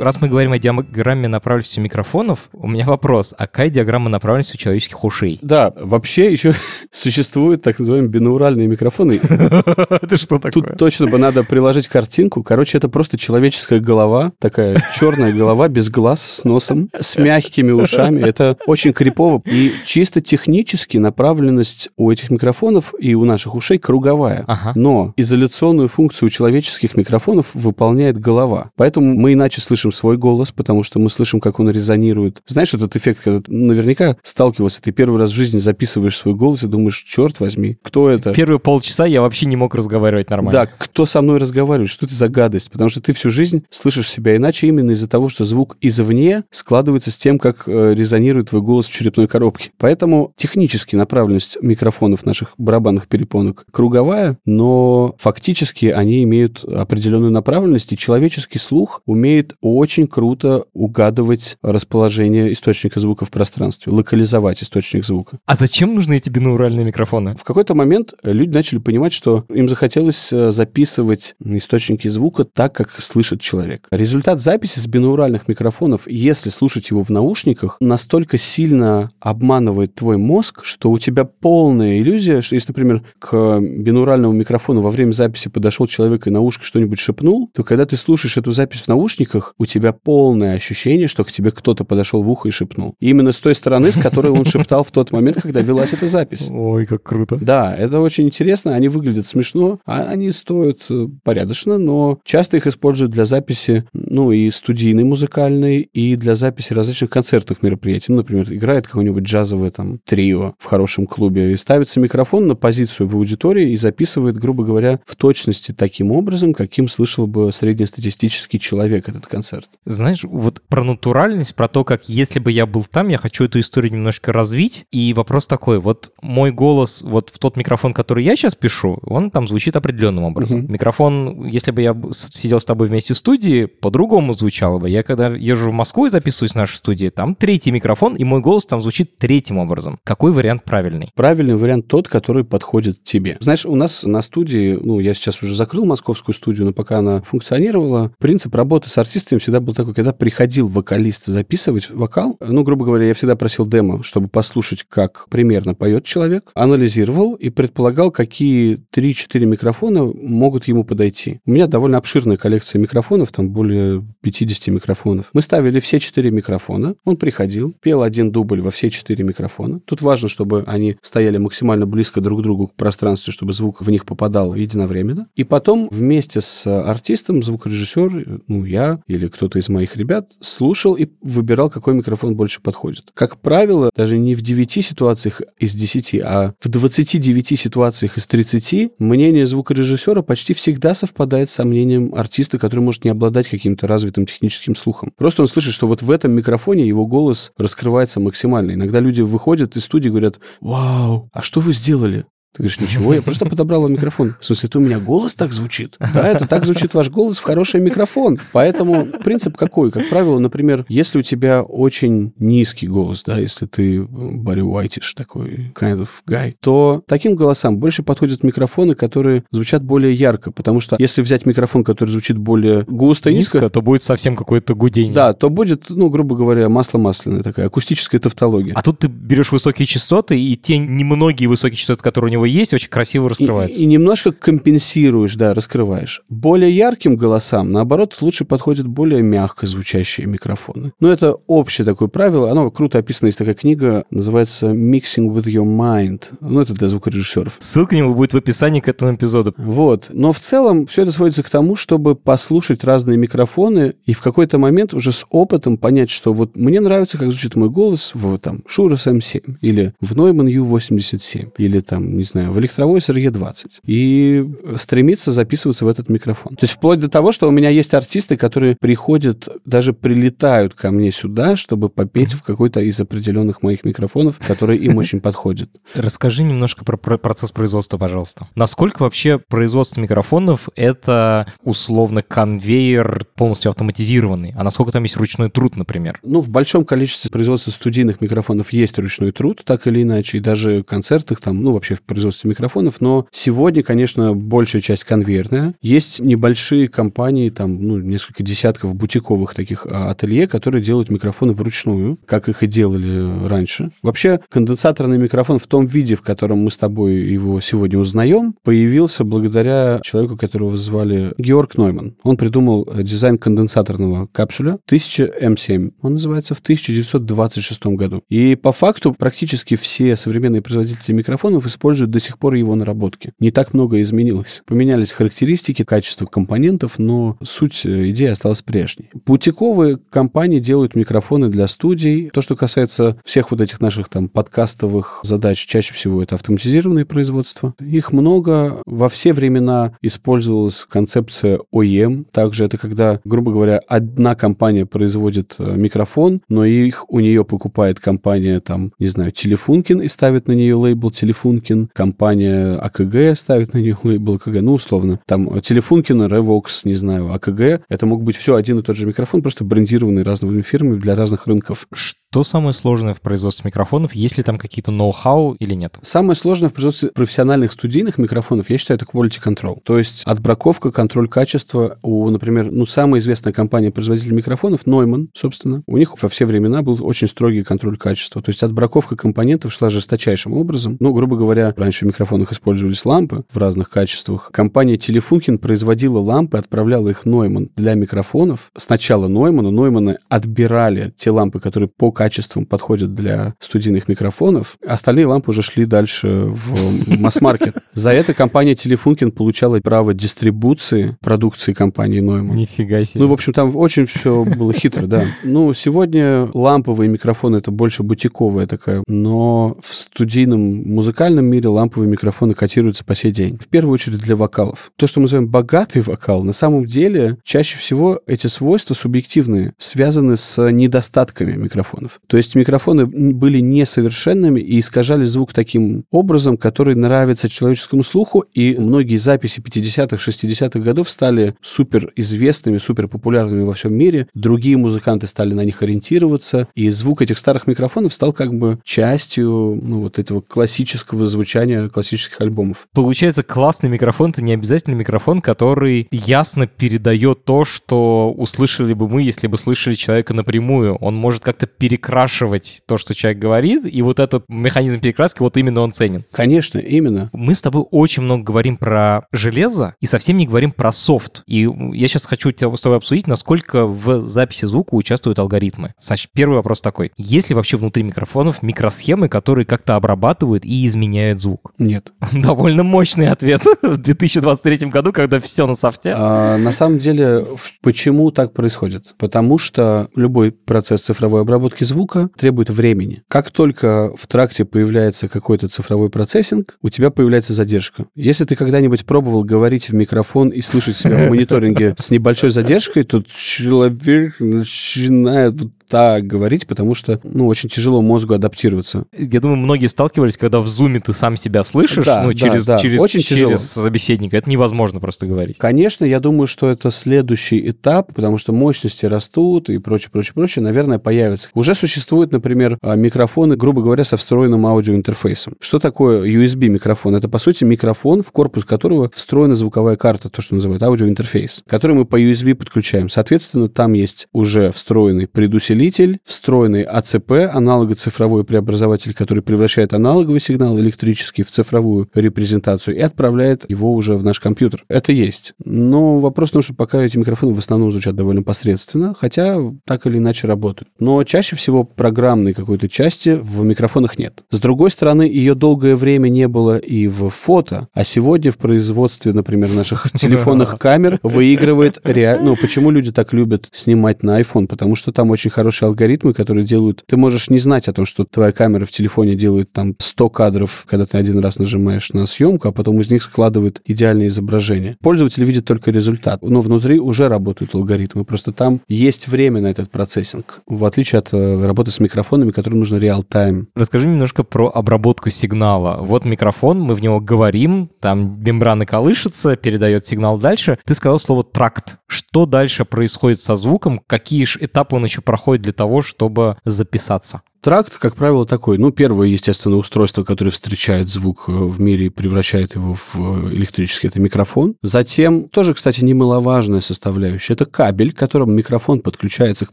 Раз мы говорим о диаграмме направленности микрофонов, у меня вопрос. А какая диаграмма направленности у человеческих ушей? Да, вообще еще [LAUGHS] существуют так называемые бинауральные микрофоны. [LAUGHS] Это что такое? Тут точно бы надо приложить картинку. Короче, это просто человеческая голова, такая черная голова без глаз, с носом, с мягкими ушами. Это очень крипово. И чисто технически направленность у этих микрофонов и у наших ушей круговая. Ага. Но изоляционную функцию у человеческих микрофонов выполняет голова. Поэтому мы иначе слышим свой голос, потому что мы слышим, как он резонирует. Знаешь, этот эффект, когда ты наверняка сталкивался, ты первый раз в жизни записываешь свой голос и думаешь, черт возьми, кто это? Первые полчаса я вообще не мог разговаривать нормально. Да, кто со мной разговаривает, что это за гадость? Потому что ты всю жизнь слышишь себя иначе именно из-за того, что звук извне складывается с тем, как э, резонирует твой голос в черепной коробке. Поэтому технически направленность микрофонов наших барабанных перепонок круговая, но фактически они имеют определенную направленность, и человеческий слух умеет очень круто угадывать расположение источника звука в пространстве, локализовать источник звука. А зачем нужны эти бинауральные микрофоны? В какой-то момент люди начали понимать, что им захотелось э, записывать источники звука так, как слышит человек. Результат записи с бинауральных микрофонов, если слушать его в наушниках, настолько сильно обманывает твой мозг, что у тебя полная иллюзия, что если, например, к бинауральному микрофону во время записи подошел человек и на ушко что-нибудь шепнул, то когда ты слушаешь эту запись в наушниках, у тебя полное ощущение, что к тебе кто-то подошел в ухо и шепнул. И именно с той стороны, с которой он шептал в тот момент, когда велась эта запись. Ой, как круто. Да, это очень интересно, они выглядят смешно, а они стоят э, порядочно, но часто их используют для записи, ну, и студийной музыкальной, и для записи различных концертных мероприятий. Ну, например, играет какое-нибудь джазовое там трио в хорошем клубе, и ставится микрофон на позицию в аудитории и записывает, грубо говоря, в точности таким образом, каким слышал бы среднестатистический человек этот концерт. Знаешь, вот про натуральность, про то, как если бы я был там, я хочу эту историю немножко развить. И вопрос такой, вот мой голос, вот в тот микрофон, который я сейчас пишу, он там звучит определенным образом. Угу. Микрофон, если бы я сидел с тобой вместе в студии, по-другому звучало бы. Я когда езжу в Москву и записываюсь в нашей студии, там третий микрофон, и мой голос там звучит третьим образом. Какой вариант правильный? Правильный вариант тот, который подходит тебе. Знаешь, у нас на студии, ну, я сейчас уже закрыл московскую студию, но пока она функционировала, принцип работы с артистами всегда был такой, когда приходил вокалист записывать вокал, ну, грубо говоря, я всегда просил демо, чтобы послушать, как примерно поет человек, анализировал и предполагал, какие 3-4 микрофона могут ему подойти. У меня довольно обширная коллекция микрофонов, там более 50 микрофонов. Мы ставили все 4 микрофона, он приходил, пел один дубль во все 4 микрофона. Тут важно, чтобы они стояли максимально близко друг к другу к пространству, чтобы звук в них попадал единовременно. И потом вместе с артистом, звукорежиссер, ну, я или кто-то из моих ребят, слушал и выбирал, какой микрофон больше подходит. Как правило, даже не в 9 ситуациях из 10, а в 29 ситуациях из 30 мнение звукорежиссера почти всегда совпадает со мнением артиста, который может не обладать каким-то развитым техническим слухом. Просто он слышит, что вот в этом микрофоне его голос раскрывается максимально. Иногда люди выходят из студии и говорят, вау, а что вы сделали? Ты говоришь, ничего, я просто подобрал вам микрофон. В смысле, это у меня голос так звучит? Да, это так звучит ваш голос в хороший микрофон. Поэтому принцип какой? Как правило, например, если у тебя очень низкий голос, да, если ты Барри Уайтиш такой kind of guy, то таким голосам больше подходят микрофоны, которые звучат более ярко, потому что если взять микрофон, который звучит более густо и низко, низко то будет совсем какое-то гудение. Да, то будет, ну, грубо говоря, масло масляное такая, акустическая тавтология. А тут ты берешь высокие частоты, и те немногие высокие частоты, которые у него него есть, очень красиво раскрывается. И, и немножко компенсируешь, да, раскрываешь. Более ярким голосам, наоборот, лучше подходят более мягко звучащие микрофоны. Но это общее такое правило. Оно круто описано. Есть такая книга, называется «Mixing with your mind». Ну, это для звукорежиссеров. Ссылка к нему будет в описании к этому эпизоду. Вот. Но в целом все это сводится к тому, чтобы послушать разные микрофоны и в какой-то момент уже с опытом понять, что вот мне нравится, как звучит мой голос в там Shure SM7 или в Neumann U87 или там, не знаю, в электровой SRE-20 и стремиться записываться в этот микрофон. То есть вплоть до того, что у меня есть артисты, которые приходят, даже прилетают ко мне сюда, чтобы попеть в какой-то из определенных моих микрофонов, которые им очень подходят. Расскажи немножко про процесс производства, пожалуйста. Насколько вообще производство микрофонов — это условно конвейер полностью автоматизированный, а насколько там есть ручной труд, например? Ну, в большом количестве производства студийных микрофонов есть ручной труд, так или иначе, и даже концертных там, ну, вообще в производстве микрофонов, но сегодня, конечно, большая часть конвейерная. Есть небольшие компании, там, ну, несколько десятков бутиковых таких а, ателье, которые делают микрофоны вручную, как их и делали раньше. Вообще, конденсаторный микрофон в том виде, в котором мы с тобой его сегодня узнаем, появился благодаря человеку, которого звали Георг Нойман. Он придумал э, дизайн конденсаторного капсуля 1000М7. Он называется в 1926 году. И по факту практически все современные производители микрофонов используют до сих пор его наработки. Не так много изменилось. Поменялись характеристики, качество компонентов, но суть э, идеи осталась прежней. Бутиковые компании делают микрофоны для студий. То, что касается всех вот этих наших там подкастовых задач, чаще всего это автоматизированные производства. Их много. Во все времена использовалась концепция OEM. Также это когда, грубо говоря, одна компания производит э, микрофон, но их у нее покупает компания там, не знаю, Телефункин и ставит на нее лейбл Телефункин компания АКГ ставит на нее [LAUGHS] лейбл АКГ, ну, условно. Там Телефункин, Revox, не знаю, АКГ. Это мог быть все один и тот же микрофон, просто брендированный разными фирмами для разных рынков. Что Что самое сложное в производстве микрофонов? Есть ли там какие-то ноу-хау или нет? Самое сложное в производстве профессиональных студийных микрофонов, я считаю, это quality control. То есть отбраковка, контроль качества. У, например, ну, самая известная компания-производитель микрофонов, Neumann, собственно, у них во все времена был очень строгий контроль качества. То есть отбраковка компонентов шла жесточайшим образом. Ну, грубо говоря, раньше в микрофонах использовались лампы в разных качествах. Компания Telefunken производила лампы, отправляла их Neumann для микрофонов. Сначала Neumann, у Neumann отбирали те лампы, которые по качествам подходят для студийных микрофонов. Остальные лампы уже шли дальше в масс-маркет. За это компания Telefunken получала право дистрибуции продукции компании Neumann. Нифига себе. Ну, в общем, там очень все было хитро, да. Ну, сегодня ламповые микрофоны это больше бутиковая такая, но в студийном музыкальном мире ламповые микрофоны котируются по сей день. В первую очередь для вокалов. То, что мы называем богатый вокал, на самом деле чаще всего эти свойства субъективные, связаны с недостатками микрофонов. То есть микрофоны были несовершенными и искажали звук таким образом, который нравится человеческому слуху, и многие записи 50-х, 60-х годов стали супер известными, супер популярными во всем мире. Другие музыканты стали на них ориентироваться, и звук этих старых микрофонов стал как бы частью ну, вот этого классического звучания классических альбомов. Получается, классный микрофон — это не обязательно микрофон, который ясно передает то, что услышали бы мы, если бы слышали человека напрямую. Он может как-то перекрашивать то, что человек говорит, и вот этот механизм перекраски, вот именно он ценен. Конечно, именно. Мы с тобой очень много говорим про железо и совсем не говорим про софт. И я сейчас хочу тебя с тобой обсудить, насколько в записи звука участвуют алгоритмы. Значит, первый вопрос такой. Есть ли вообще внутри микрофонов микросхемы, которые как-то обрабатывают и изменяют звук? Нет. [LAUGHS] Довольно мощный ответ [LAUGHS] в 2023 году, когда все на софте. А, на самом деле, почему так происходит? Потому что любой процесс цифровой обработки звука требует времени. Как только в тракте появляется какой-то цифровой процессинг, у тебя появляется задержка. Если ты когда-нибудь пробовал говорить в микрофон и слышать себя в мониторинге с небольшой задержкой, то человек начинает так говорить, потому что, ну, очень тяжело мозгу адаптироваться. Я думаю, многие сталкивались, когда в зуме ты сам себя слышишь, да, ну, да, через, да. через, Очень через тяжело. собеседника. Это невозможно просто говорить. Конечно, я думаю, что это следующий этап, потому что мощности растут и прочее, прочее, прочее, наверное, появится. Уже существуют, например, а, микрофоны, грубо говоря, со встроенным аудиоинтерфейсом. Что такое USB-микрофон? Это, по сути, микрофон, в корпус которого встроена звуковая карта, то, что называют аудиоинтерфейс, который мы по USB подключаем. Соответственно, там есть уже встроенный предусилитель, встроенный АЦП, аналого-цифровой преобразователь, который превращает аналоговый сигнал электрический в цифровую репрезентацию и отправляет его уже в наш компьютер. Это есть. Но вопрос в том, что пока эти микрофоны в основном звучат довольно посредственно, хотя так или иначе работают. Но чаще всего программной какой-то части в микрофонах нет. С другой стороны, ее долгое время не было и в фото, а сегодня в производстве, например, наших [LAUGHS] телефонных камер выигрывает реально... Ну, почему люди так любят снимать на iPhone? Потому что там очень хорошие алгоритмы, которые делают... Ты можешь не знать о том, что твоя камера в телефоне делает там 100 кадров, когда ты один раз нажимаешь на съемку, а потом из них складывает идеальное изображение. Пользователь видит только результат, но внутри уже работают алгоритмы. Просто там есть время на этот процессинг, в отличие от э, работы с микрофонами, которым нужно реал-тайм. Расскажи немножко про обработку сигнала. Вот микрофон, мы в него говорим, там мембрана колышется, передает сигнал дальше. Ты сказал слово «тракт». Что дальше происходит со звуком? Какие же этапы он еще проходит для того, чтобы записаться? Тракт, как правило, такой. Ну, первое, естественно, устройство, которое встречает звук э, в мире и превращает его в э, электрический, это микрофон. Затем, тоже, кстати, немаловажная составляющая, это кабель, к которому микрофон подключается к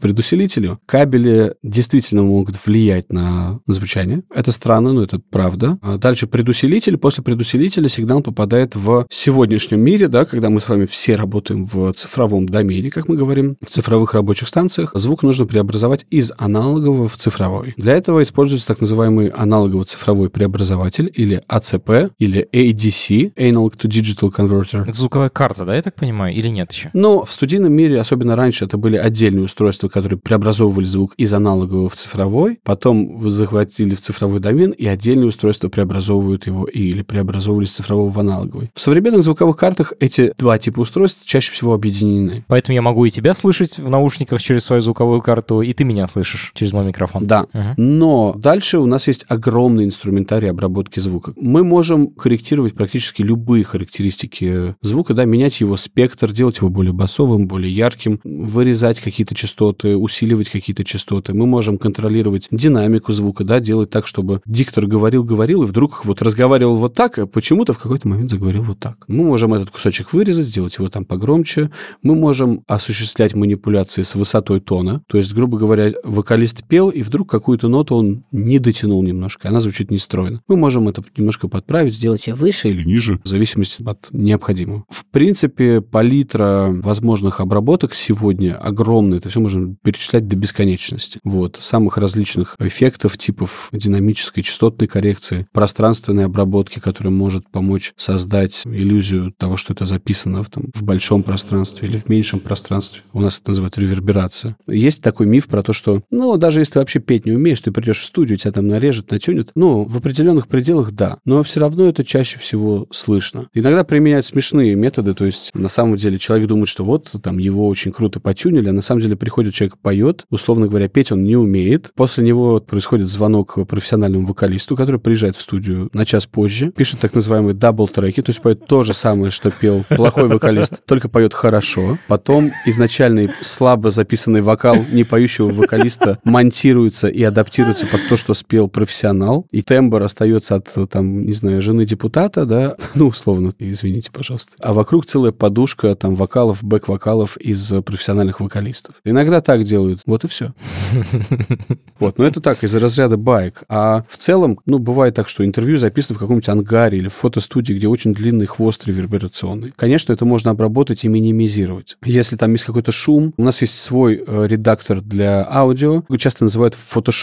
предусилителю. Кабели действительно могут влиять на звучание. Это странно, но это правда. А дальше предусилитель. После предусилителя сигнал попадает в сегодняшнем мире, да, когда мы с вами все работаем в цифровом домене, как мы говорим, в цифровых рабочих станциях. Звук нужно преобразовать из аналогового в цифровой. Для этого используется так называемый аналогово-цифровой преобразователь или АЦП или ADC, Analog to Digital Converter. Это звуковая карта, да, я так понимаю, или нет еще? Но в студийном мире, особенно раньше, это были отдельные устройства, которые преобразовывали звук из аналогового в цифровой, потом захватили в цифровой домен, и отдельные устройства преобразовывают его или преобразовывали из цифрового в аналоговый. В современных звуковых картах эти два типа устройств чаще всего объединены. Поэтому я могу и тебя слышать в наушниках через свою звуковую карту, и ты меня слышишь через мой микрофон. Да. Но дальше у нас есть огромный инструментарий обработки звука. Мы можем корректировать практически любые характеристики звука, да, менять его спектр, делать его более басовым, более ярким, вырезать какие-то частоты, усиливать какие-то частоты. Мы можем контролировать динамику звука, да, делать так, чтобы диктор говорил-говорил, и вдруг вот разговаривал вот так, а почему-то в какой-то момент заговорил вот так. Мы можем этот кусочек вырезать, сделать его там погромче. Мы можем осуществлять манипуляции с высотой тона. То есть, грубо говоря, вокалист пел, и вдруг какую-то ноту он не дотянул немножко, она звучит нестройно. Мы можем это немножко подправить, сделать ее выше или ниже, в зависимости от необходимого. В принципе, палитра возможных обработок сегодня огромная. Это все можно перечислять до бесконечности. Вот. Самых различных эффектов, типов динамической, частотной коррекции, пространственной обработки, которая может помочь создать иллюзию того, что это записано в, там, в большом пространстве или в меньшем пространстве. У нас это называют реверберация. Есть такой миф про то, что, ну, даже если вообще петь не умеешь, ты придешь в студию, тебя там нарежут, натюнят. Ну, в определенных пределах да. Но все равно это чаще всего слышно. Иногда применяют смешные методы, то есть на самом деле человек думает, что вот там его очень круто потюнили, а на самом деле приходит человек, поет, условно говоря, петь он не умеет. После него происходит звонок профессиональному вокалисту, который приезжает в студию на час позже, пишет так называемые double track и, то есть поет то же самое, что пел плохой вокалист, [LAUGHS] только поет хорошо. Потом изначальный слабо записанный вокал не поющего вокалиста монтируется и адаптируется под то, что спел профессионал, и тембр остается от, там, не знаю, жены депутата, да, [LAUGHS] ну, условно, извините, пожалуйста. А вокруг целая подушка там вокалов, бэк-вокалов из профессиональных вокалистов. Иногда так делают, вот и все. [LAUGHS] Вот, но это так, из разряда байк. А в целом, ну, бывает так, что интервью записано в каком-нибудь ангаре или в фотостудии, где очень длинный хвост реверберационный. Конечно, это можно обработать и минимизировать. Если там есть какой-то шум, у нас есть свой э, редактор для аудио, часто называют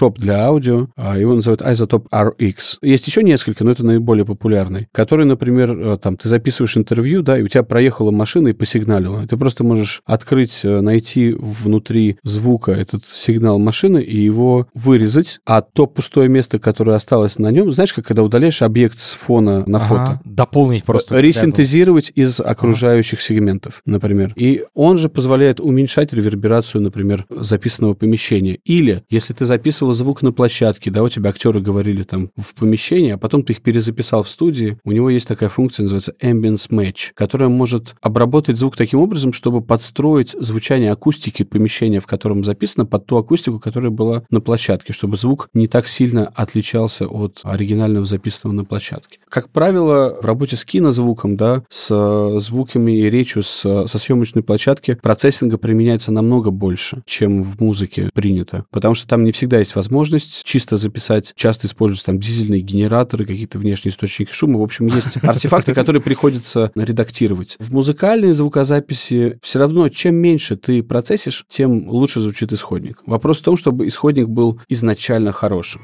Photoshop для аудио, а его называют Isotope RX. Есть еще несколько, но это наиболее популярный, который, например, э, там, ты записываешь интервью, да, и у тебя проехала машина и посигналила. Ты просто можешь открыть, э, найти внутри звука этот сигнал машины и его вырезать, а то пустое место, которое осталось на нем, знаешь, как когда удаляешь объект с фона на ага, фото? Дополнить просто. Ресинтезировать из окружающих ага. сегментов, например. И он же позволяет уменьшать реверберацию, например, записанного помещения. Или, если ты записывал звук на площадке, да, у тебя актеры говорили там в помещении, а потом ты их перезаписал в студии, у него есть такая функция, называется Ambience Match, которая может обработать звук таким образом, чтобы подстроить звучание акустики помещения, в котором записано, под ту акустику, которая была на площадке, чтобы звук не так сильно отличался от оригинального записанного на площадке. Как правило, в работе с кинозвуком, да, с звуками и речью с, со съемочной площадки процессинга применяется намного больше, чем в музыке принято, потому что там не всегда есть возможность чисто записать, часто используются там дизельные генераторы, какие-то внешние источники шума, в общем, есть [LAUGHS] артефакты, которые приходится редактировать. В музыкальной звукозаписи все равно, чем меньше ты процессишь, тем лучше звучит исходник. Вопрос в том, чтобы исходник был изначально хорошим.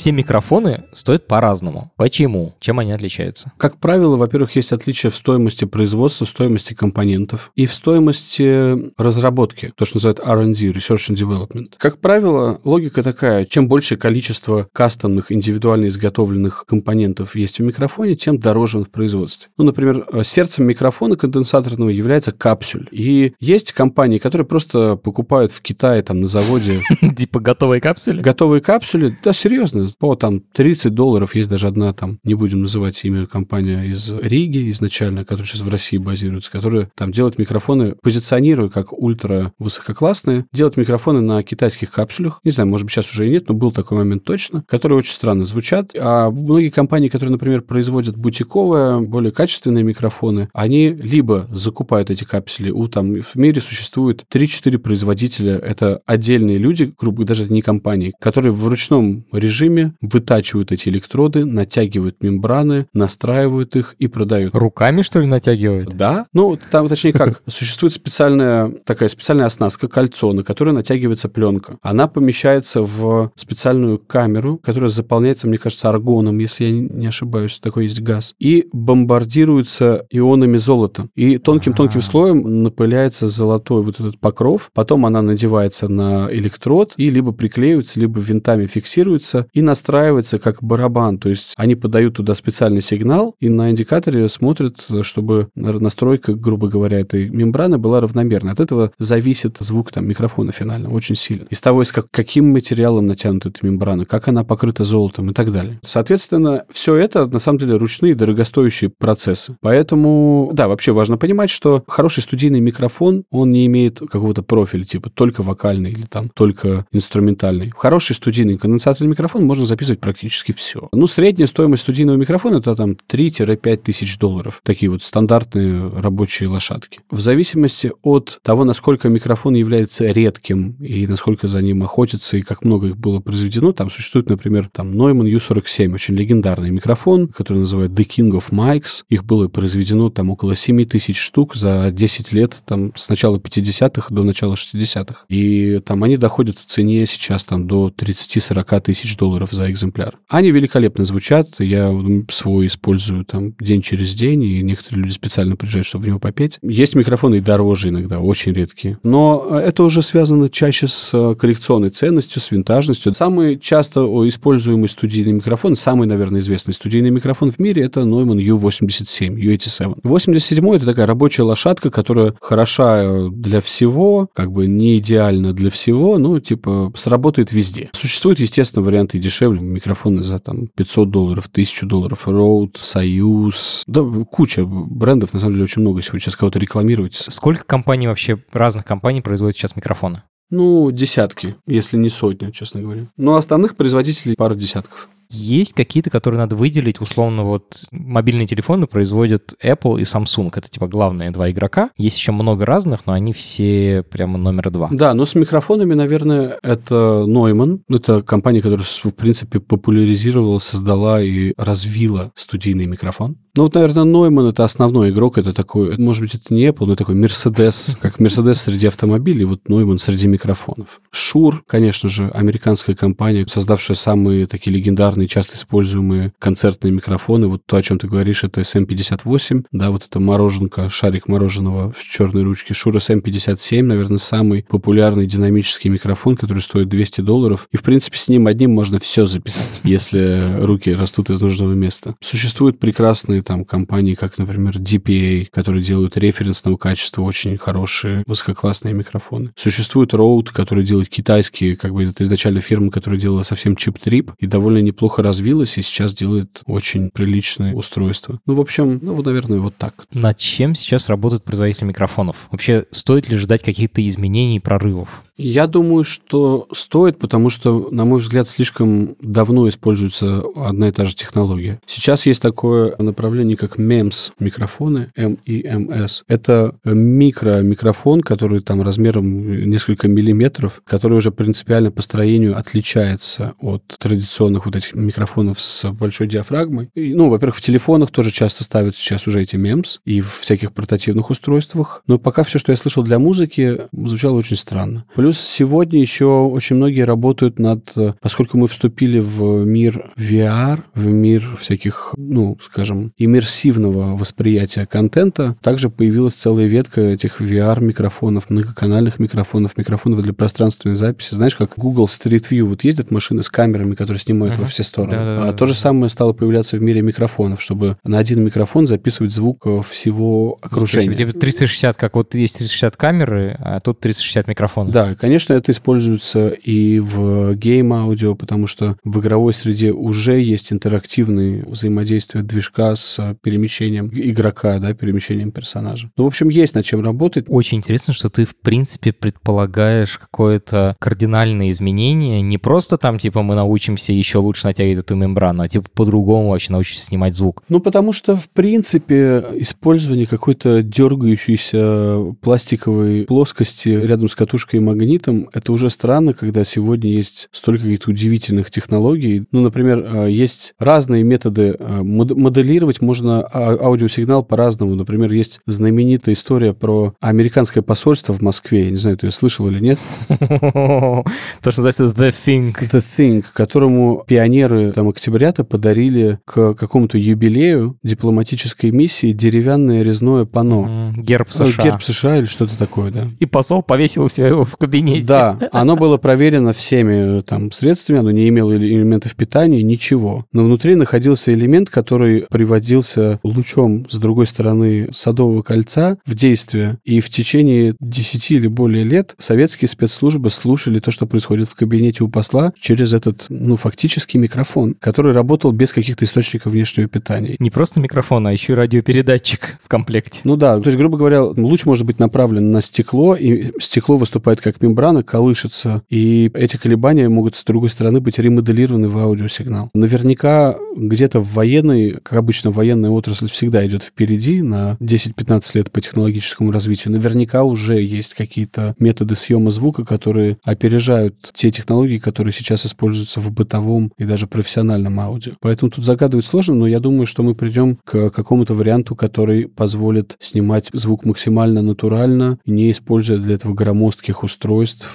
Все микрофоны стоят по-разному. Почему? Чем они отличаются? Как правило, во-первых, есть отличие в стоимости производства, в стоимости компонентов и в стоимости разработки, то, что называют R&D, Research and Development. Как правило, логика такая, чем большее количество кастомных, индивидуально изготовленных компонентов есть в микрофоне, тем дороже он в производстве. Ну, например, сердцем микрофона конденсаторного является капсюль. И есть компании, которые просто покупают в Китае, там, на заводе... [LAUGHS] Типа готовые капсули? Готовые капсули, да, серьезно, по там 30 долларов есть даже одна там, не будем называть имя компания из Риги изначально, которая сейчас в России базируется, которая там делает микрофоны, позиционируя как ультра высококлассные, делает микрофоны на китайских капсулях. Не знаю, может быть, сейчас уже и нет, но был такой момент точно, которые очень странно звучат. А многие компании, которые, например, производят бутиковые, более качественные микрофоны, они либо закупают эти капсули у там в мире существует 3-4 производителя, это отдельные люди, грубо даже не компании, которые в ручном режиме режиме, вытачивают эти электроды, натягивают мембраны, настраивают их и продают. Руками, что ли, натягивают? Да. Ну, там, точнее как, [LAUGHS] существует специальная такая специальная оснастка, кольцо, на которое натягивается пленка. Она помещается в специальную камеру, которая заполняется, мне кажется, аргоном, если я не ошибаюсь, такой есть газ, и бомбардируется ионами золота. И тонким-тонким слоем напыляется золотой вот этот покров, потом она надевается на электрод и либо приклеивается, либо винтами фиксируется, и настраивается как барабан, то есть они подают туда специальный сигнал, и на индикаторе смотрят, чтобы настройка, грубо говоря, этой мембраны была равномерна. От этого зависит звук там микрофона финально очень сильно. Из того, из как, каким материалом натянута эта мембрана, как она покрыта золотом и так далее. Соответственно, все это на самом деле ручные дорогостоящие процессы. Поэтому, да, вообще важно понимать, что хороший студийный микрофон, он не имеет какого-то профиля, типа только вокальный или там только инструментальный. Хороший студийный конденсаторный микрофон можно записывать практически все. Ну, средняя стоимость студийного микрофона это там 3-5 тысяч долларов. Такие вот стандартные рабочие лошадки. В зависимости от того, насколько микрофон является редким и насколько за ним охотятся и как много их было произведено, там существует, например, там Neumann U47, очень легендарный микрофон, который называют The King of Mics. Их было произведено там около 7 тысяч штук за 10 лет, там с начала 50-х до начала 60-х. И там они доходят в цене сейчас там до 30-40 тысяч долларов за экземпляр. Они великолепно звучат, я свой использую там день через день, и некоторые люди специально приезжают, чтобы в него попеть. Есть микрофоны и дороже иногда, очень редкие. Но это уже связано чаще с э, коллекционной ценностью, с винтажностью. Самый часто используемый студийный микрофон, самый, наверное, известный студийный микрофон в мире, это Neumann U87, U87. 87 это такая рабочая лошадка, которая хороша э, для всего, как бы не идеально для всего, но типа сработает везде. Существуют, естественно, варианты дешевле, микрофоны за там 500 долларов, 1000 долларов, Rode, Союз, да, куча брендов, на самом деле, очень много, если сейчас кого-то рекламировать. Сколько компаний вообще, разных компаний производят сейчас микрофоны? Ну, десятки, если не сотни, честно говоря. Но основных производителей пара десятков. Есть какие-то, которые надо выделить, условно, вот мобильные телефоны производят Apple и Samsung, это типа главные два игрока. Есть еще много разных, но они все прямо номер два. Да, но с микрофонами, наверное, это Neumann. Это компания, которая, в принципе, популяризировала, создала и развила студийный микрофон. Ну вот, наверное, Neumann это основной игрок, это такой, может быть, это не Apple, но такой Mercedes, как Mercedes среди автомобилей, вот Neumann среди микрофонов. Shure, конечно же, американская компания, создавшая самые такие легендарные, часто используемые концертные микрофоны. Вот то, о чем ты говоришь, это SM58, да, вот это мороженка, шарик мороженого в черной ручке. Shure SM57, наверное, самый популярный динамический микрофон, который стоит 200 долларов. И, в принципе, с ним одним можно все записать, [LAUGHS] если руки растут из нужного места. Существуют прекрасные там компании, как, например, DPA, которые делают референсного качества очень хорошие высококлассные микрофоны. Существует Rode, который делает китайские, как бы это изначально фирма, которая делала совсем чип-трип и довольно неплохо развилась, и сейчас делает очень приличные устройства. Ну, в общем, ну, вот, наверное, вот так. Над чем сейчас работают производители микрофонов? Вообще, стоит ли ждать каких-то изменений и прорывов? Я думаю, что стоит, потому что, на мой взгляд, слишком давно используется одна и та же технология. Сейчас есть такое направление, как MEMS микрофоны, MEMS. Это микромикрофон, который там размером несколько миллиметров, который уже принципиально по строению отличается от традиционных вот этих микрофонов с большой диафрагмой. И, ну, во-первых, в телефонах тоже часто ставят сейчас уже эти MEMS и в всяких портативных устройствах. Но пока все, что я слышал для музыки, звучало очень странно. Плюс Плюс сегодня еще очень многие работают над... Поскольку мы вступили в мир VR, в мир всяких, ну, скажем, иммерсивного восприятия контента, также появилась целая ветка этих VR-микрофонов, многоканальных микрофонов, микрофонов для пространственной записи. Знаешь, как Google Street View, вот ездят машины с камерами, которые снимают uh-huh. во все стороны. Да-да-да. А то же самое стало появляться в мире микрофонов, чтобы на один микрофон записывать звук всего окружения. Типа 360, как вот есть 360 камеры, а тут 360 микрофонов. Да, Конечно, это используется и в game audio, потому что в игровой среде уже есть интерактивные взаимодействия движка с перемещением игрока, да, перемещением персонажа. Ну, в общем, есть над чем работать. Очень интересно, что ты, в принципе, предполагаешь какое-то кардинальное изменение. Не просто там, типа, мы научимся еще лучше натягивать эту мембрану, а типа по-другому вообще научимся снимать звук. Ну, потому что, в принципе, использование какой-то дергающейся пластиковой плоскости рядом с катушкой магнита магнитом, это уже странно, когда сегодня есть столько каких-то удивительных технологий. Ну, например, э, есть разные методы э, моделировать, можно а, аудиосигнал по-разному. Например, есть знаменитая история про американское посольство в Москве. Я не знаю, ты ее слышал или нет. [LAUGHS] То, что называется The Thing. The Thing, которому пионеры там октябрята подарили к какому-то юбилею дипломатической миссии деревянное резное пано. Герб США. Герб США или что-то такое, да. И посол повесил себя в кабинете. Да, [LAUGHS] оно было проверено всеми там средствами, оно не имело элементов питания, ничего. Но внутри находился элемент, который приводился лучом с другой стороны Садового кольца в действие. И в течение 10 или более лет советские спецслужбы слушали то, что происходит в кабинете у посла через этот, ну, фактически микрофон, который работал без каких-то источников внешнего питания. Не просто микрофон, а еще и радиопередатчик в комплекте. Ну да, то есть, грубо говоря, луч может быть направлен на стекло, и стекло выступает как мембрана, колышется, и эти колебания могут с другой стороны быть ремоделированы в аудиосигнал. Наверняка где-то в военной, как обычно, военная отрасль всегда идет впереди на 10-15 лет по технологическому развитию. Наверняка уже есть какие-то методы съема звука, которые опережают те технологии, которые сейчас используются в бытовом и даже профессиональном аудио. Поэтому тут загадывать сложно, но я думаю, что мы придем к какому-то варианту, который позволит снимать звук максимально натурально, не используя для этого громоздких устройств.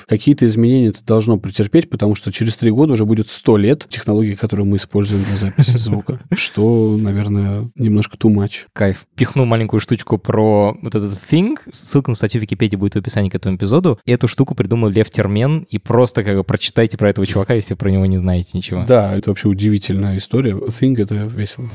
Какие-то изменения это должно претерпеть, потому что через три года уже будет сто лет технологии, которые мы используем для записи звука, [LAUGHS] что, наверное, немножко too much. Кайф. Пихну маленькую штучку про вот этот thing. Ссылка на статью в Википедии будет в описании к этому эпизоду. Эту штуку придумал Лев Термен, и просто как бы прочитайте про этого чувака, если про него не знаете ничего. Да, это вообще удивительная история. Thing — это весело.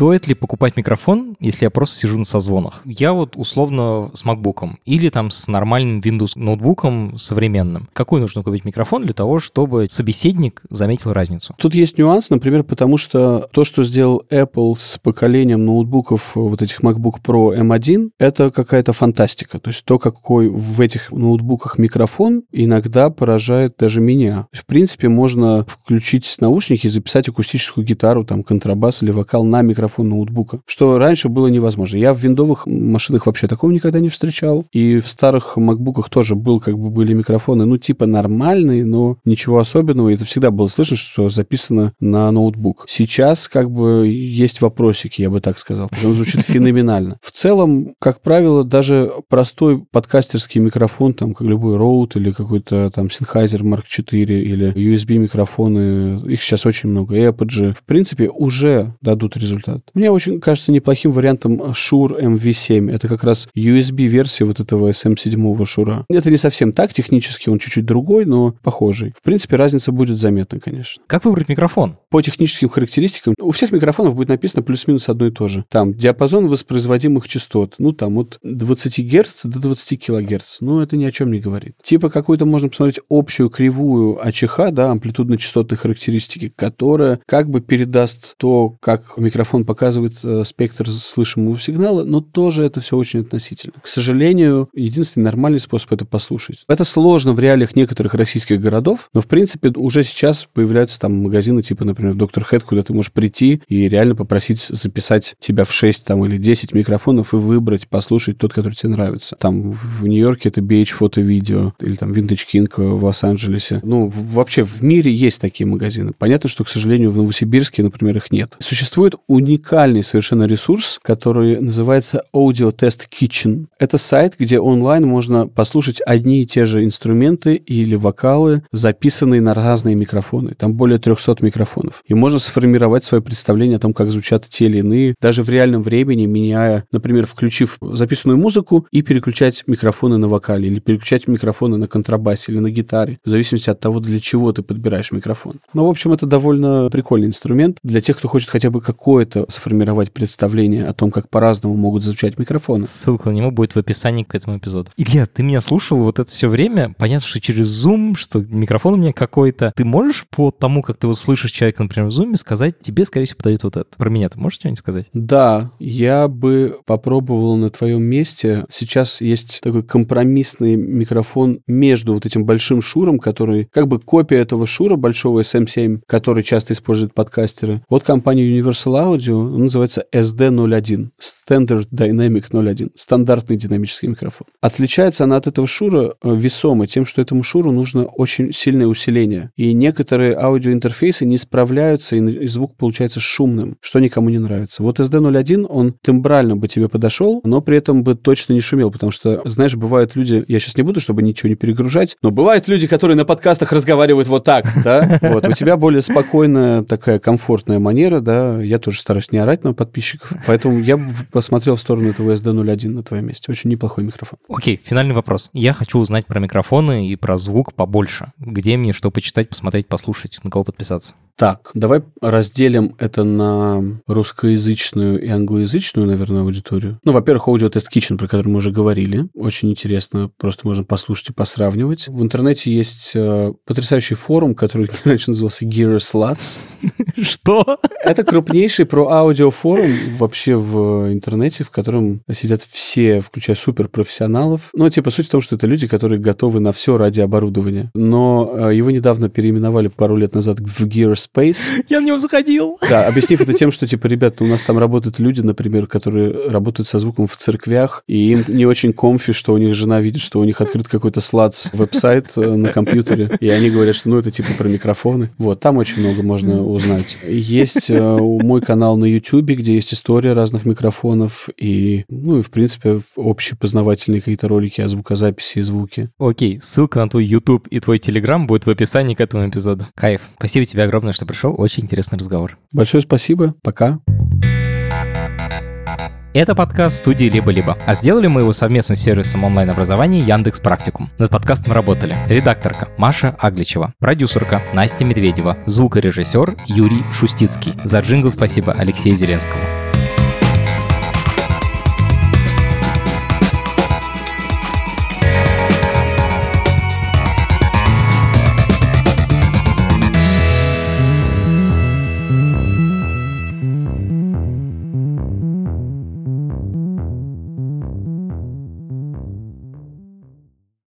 Стоит ли покупать микрофон, если я просто сижу на созвонах? Я вот условно с MacBook или там с нормальным Windows ноутбуком современным. Какой нужно купить микрофон для того, чтобы собеседник заметил разницу? Тут есть нюанс, например, потому что то, что сделал Apple с поколением ноутбуков, вот этих MacBook Pro M1, это какая-то фантастика. То есть то, какой в этих ноутбуках микрофон, иногда поражает даже меня. В принципе, можно включить наушники и записать акустическую гитару, там, контрабас или вокал на микрофон ноутбука, что раньше было невозможно. Я в виндовых машинах вообще такого никогда не встречал. И в старых макбуках тоже был, как бы были микрофоны, ну, типа нормальные, но ничего особенного. И это всегда было слышно, что записано на ноутбук. Сейчас как бы есть вопросики, я бы так сказал. Он звучит феноменально. В целом, как правило, даже простой подкастерский микрофон, там, как любой Rode или какой-то там Sennheiser Mark 4 или USB микрофоны, их сейчас очень много, Apogee, в принципе, уже дадут результат. Мне очень кажется неплохим вариантом Shure MV7. Это как раз USB-версия вот этого SM7 Шура. Это не совсем так технически, он чуть-чуть другой, но похожий. В принципе, разница будет заметна, конечно. Как выбрать микрофон? По техническим характеристикам у всех микрофонов будет написано плюс-минус одно и то же. Там диапазон воспроизводимых частот, ну там от 20 Гц до 20 кГц. Ну, это ни о чем не говорит. Типа какую-то можно посмотреть общую кривую АЧХ, да, амплитудно-частотной характеристики, которая как бы передаст то, как микрофон показывает э, спектр слышимого сигнала, но тоже это все очень относительно. К сожалению, единственный нормальный способ это послушать. Это сложно в реалиях некоторых российских городов, но в принципе уже сейчас появляются там магазины типа, например, Доктор Хэт, куда ты можешь прийти и реально попросить записать тебя в 6 там, или 10 микрофонов и выбрать, послушать тот, который тебе нравится. Там в Нью-Йорке это BH фото видео или там Vintage King в Лос-Анджелесе. Ну, вообще в мире есть такие магазины. Понятно, что, к сожалению, в Новосибирске, например, их нет. Существует уникальный совершенно ресурс, который называется Audio Test Kitchen. Это сайт, где онлайн можно послушать одни и те же инструменты или вокалы, записанные на разные микрофоны. Там более 300 микрофонов. И можно сформировать свое представление о том, как звучат те или иные, даже в реальном времени, меняя, например, включив записанную музыку и переключать микрофоны на вокале, или переключать микрофоны на контрабасе или на гитаре, в зависимости от того, для чего ты подбираешь микрофон. Но, в общем, это довольно прикольный инструмент для тех, кто хочет хотя бы какое-то сформировать представление о том, как по-разному могут звучать микрофоны. Ссылка на него будет в описании к этому эпизоду. Илья, ты меня слушал вот это все время. Понятно, что через Zoom, что микрофон у меня какой-то. Ты можешь по тому, как ты вот слышишь человека, например, в Zoom, сказать, тебе, скорее всего, подойдет вот это. Про меня ты можешь что-нибудь сказать? Да, я бы попробовал на твоем месте. Сейчас есть такой компромиссный микрофон между вот этим большим шуром, который как бы копия этого шура большого SM7, который часто используют подкастеры. Вот компания Universal Audio, он называется SD01, Standard Dynamic 01, стандартный динамический микрофон. Отличается она от этого шура э, весомо тем, что этому шуру нужно очень сильное усиление. И некоторые аудиоинтерфейсы не справляются, и звук получается шумным, что никому не нравится. Вот SD01, он тембрально бы тебе подошел, но при этом бы точно не шумел, потому что, знаешь, бывают люди, я сейчас не буду, чтобы ничего не перегружать, но бывают люди, которые на подкастах разговаривают вот так, да? Вот, у тебя более спокойная, такая комфортная манера, да, я тоже стараюсь постараюсь не орать на подписчиков. [LAUGHS] Поэтому я посмотрел в сторону этого SD01 на твоем месте. Очень неплохой микрофон. Окей, финальный вопрос. Я хочу узнать про микрофоны и про звук побольше. Где мне что почитать, посмотреть, послушать, на кого подписаться? Так, давай разделим это на русскоязычную и англоязычную, наверное, аудиторию. Ну, во-первых, Audio Test Kitchen, про который мы уже говорили. Очень интересно, просто можно послушать и посравнивать. В интернете есть э, потрясающий форум, который [LAUGHS] раньше назывался Gear Sluts. [LAUGHS] Что? Это крупнейший про аудио форум вообще в интернете, в котором сидят все, включая суперпрофессионалов. Ну, типа, суть в том, что это люди, которые готовы на все ради оборудования. Но э, его недавно переименовали пару лет назад в Gear Space. Я на него заходил. Да, объяснив это тем, что, типа, ребята, у нас там работают люди, например, которые работают со звуком в церквях, и им не очень комфи, что у них жена видит, что у них открыт какой-то сладс веб-сайт э, на компьютере, и они говорят, что, ну, это типа про микрофоны. Вот, там очень много можно узнать. Есть э, мой канал на YouTube, где есть история разных микрофонов, и, ну, и, в принципе, общепознавательные какие-то ролики о звукозаписи и звуке. Окей, ссылка на твой YouTube и твой Telegram будет в описании к этому эпизоду. Кайф. Спасибо тебе огромное, что пришел. Очень интересный разговор. Большое спасибо. Пока. Это подкаст студии «Либо-либо», а сделали мы его совместно с сервисом онлайн-образования Яндекс Практикум. Над подкастом работали редакторка Маша Агличева, продюсерка Настя Медведева, звукорежиссер Юрий Шустицкий. За джингл спасибо Алексею Зеленскому.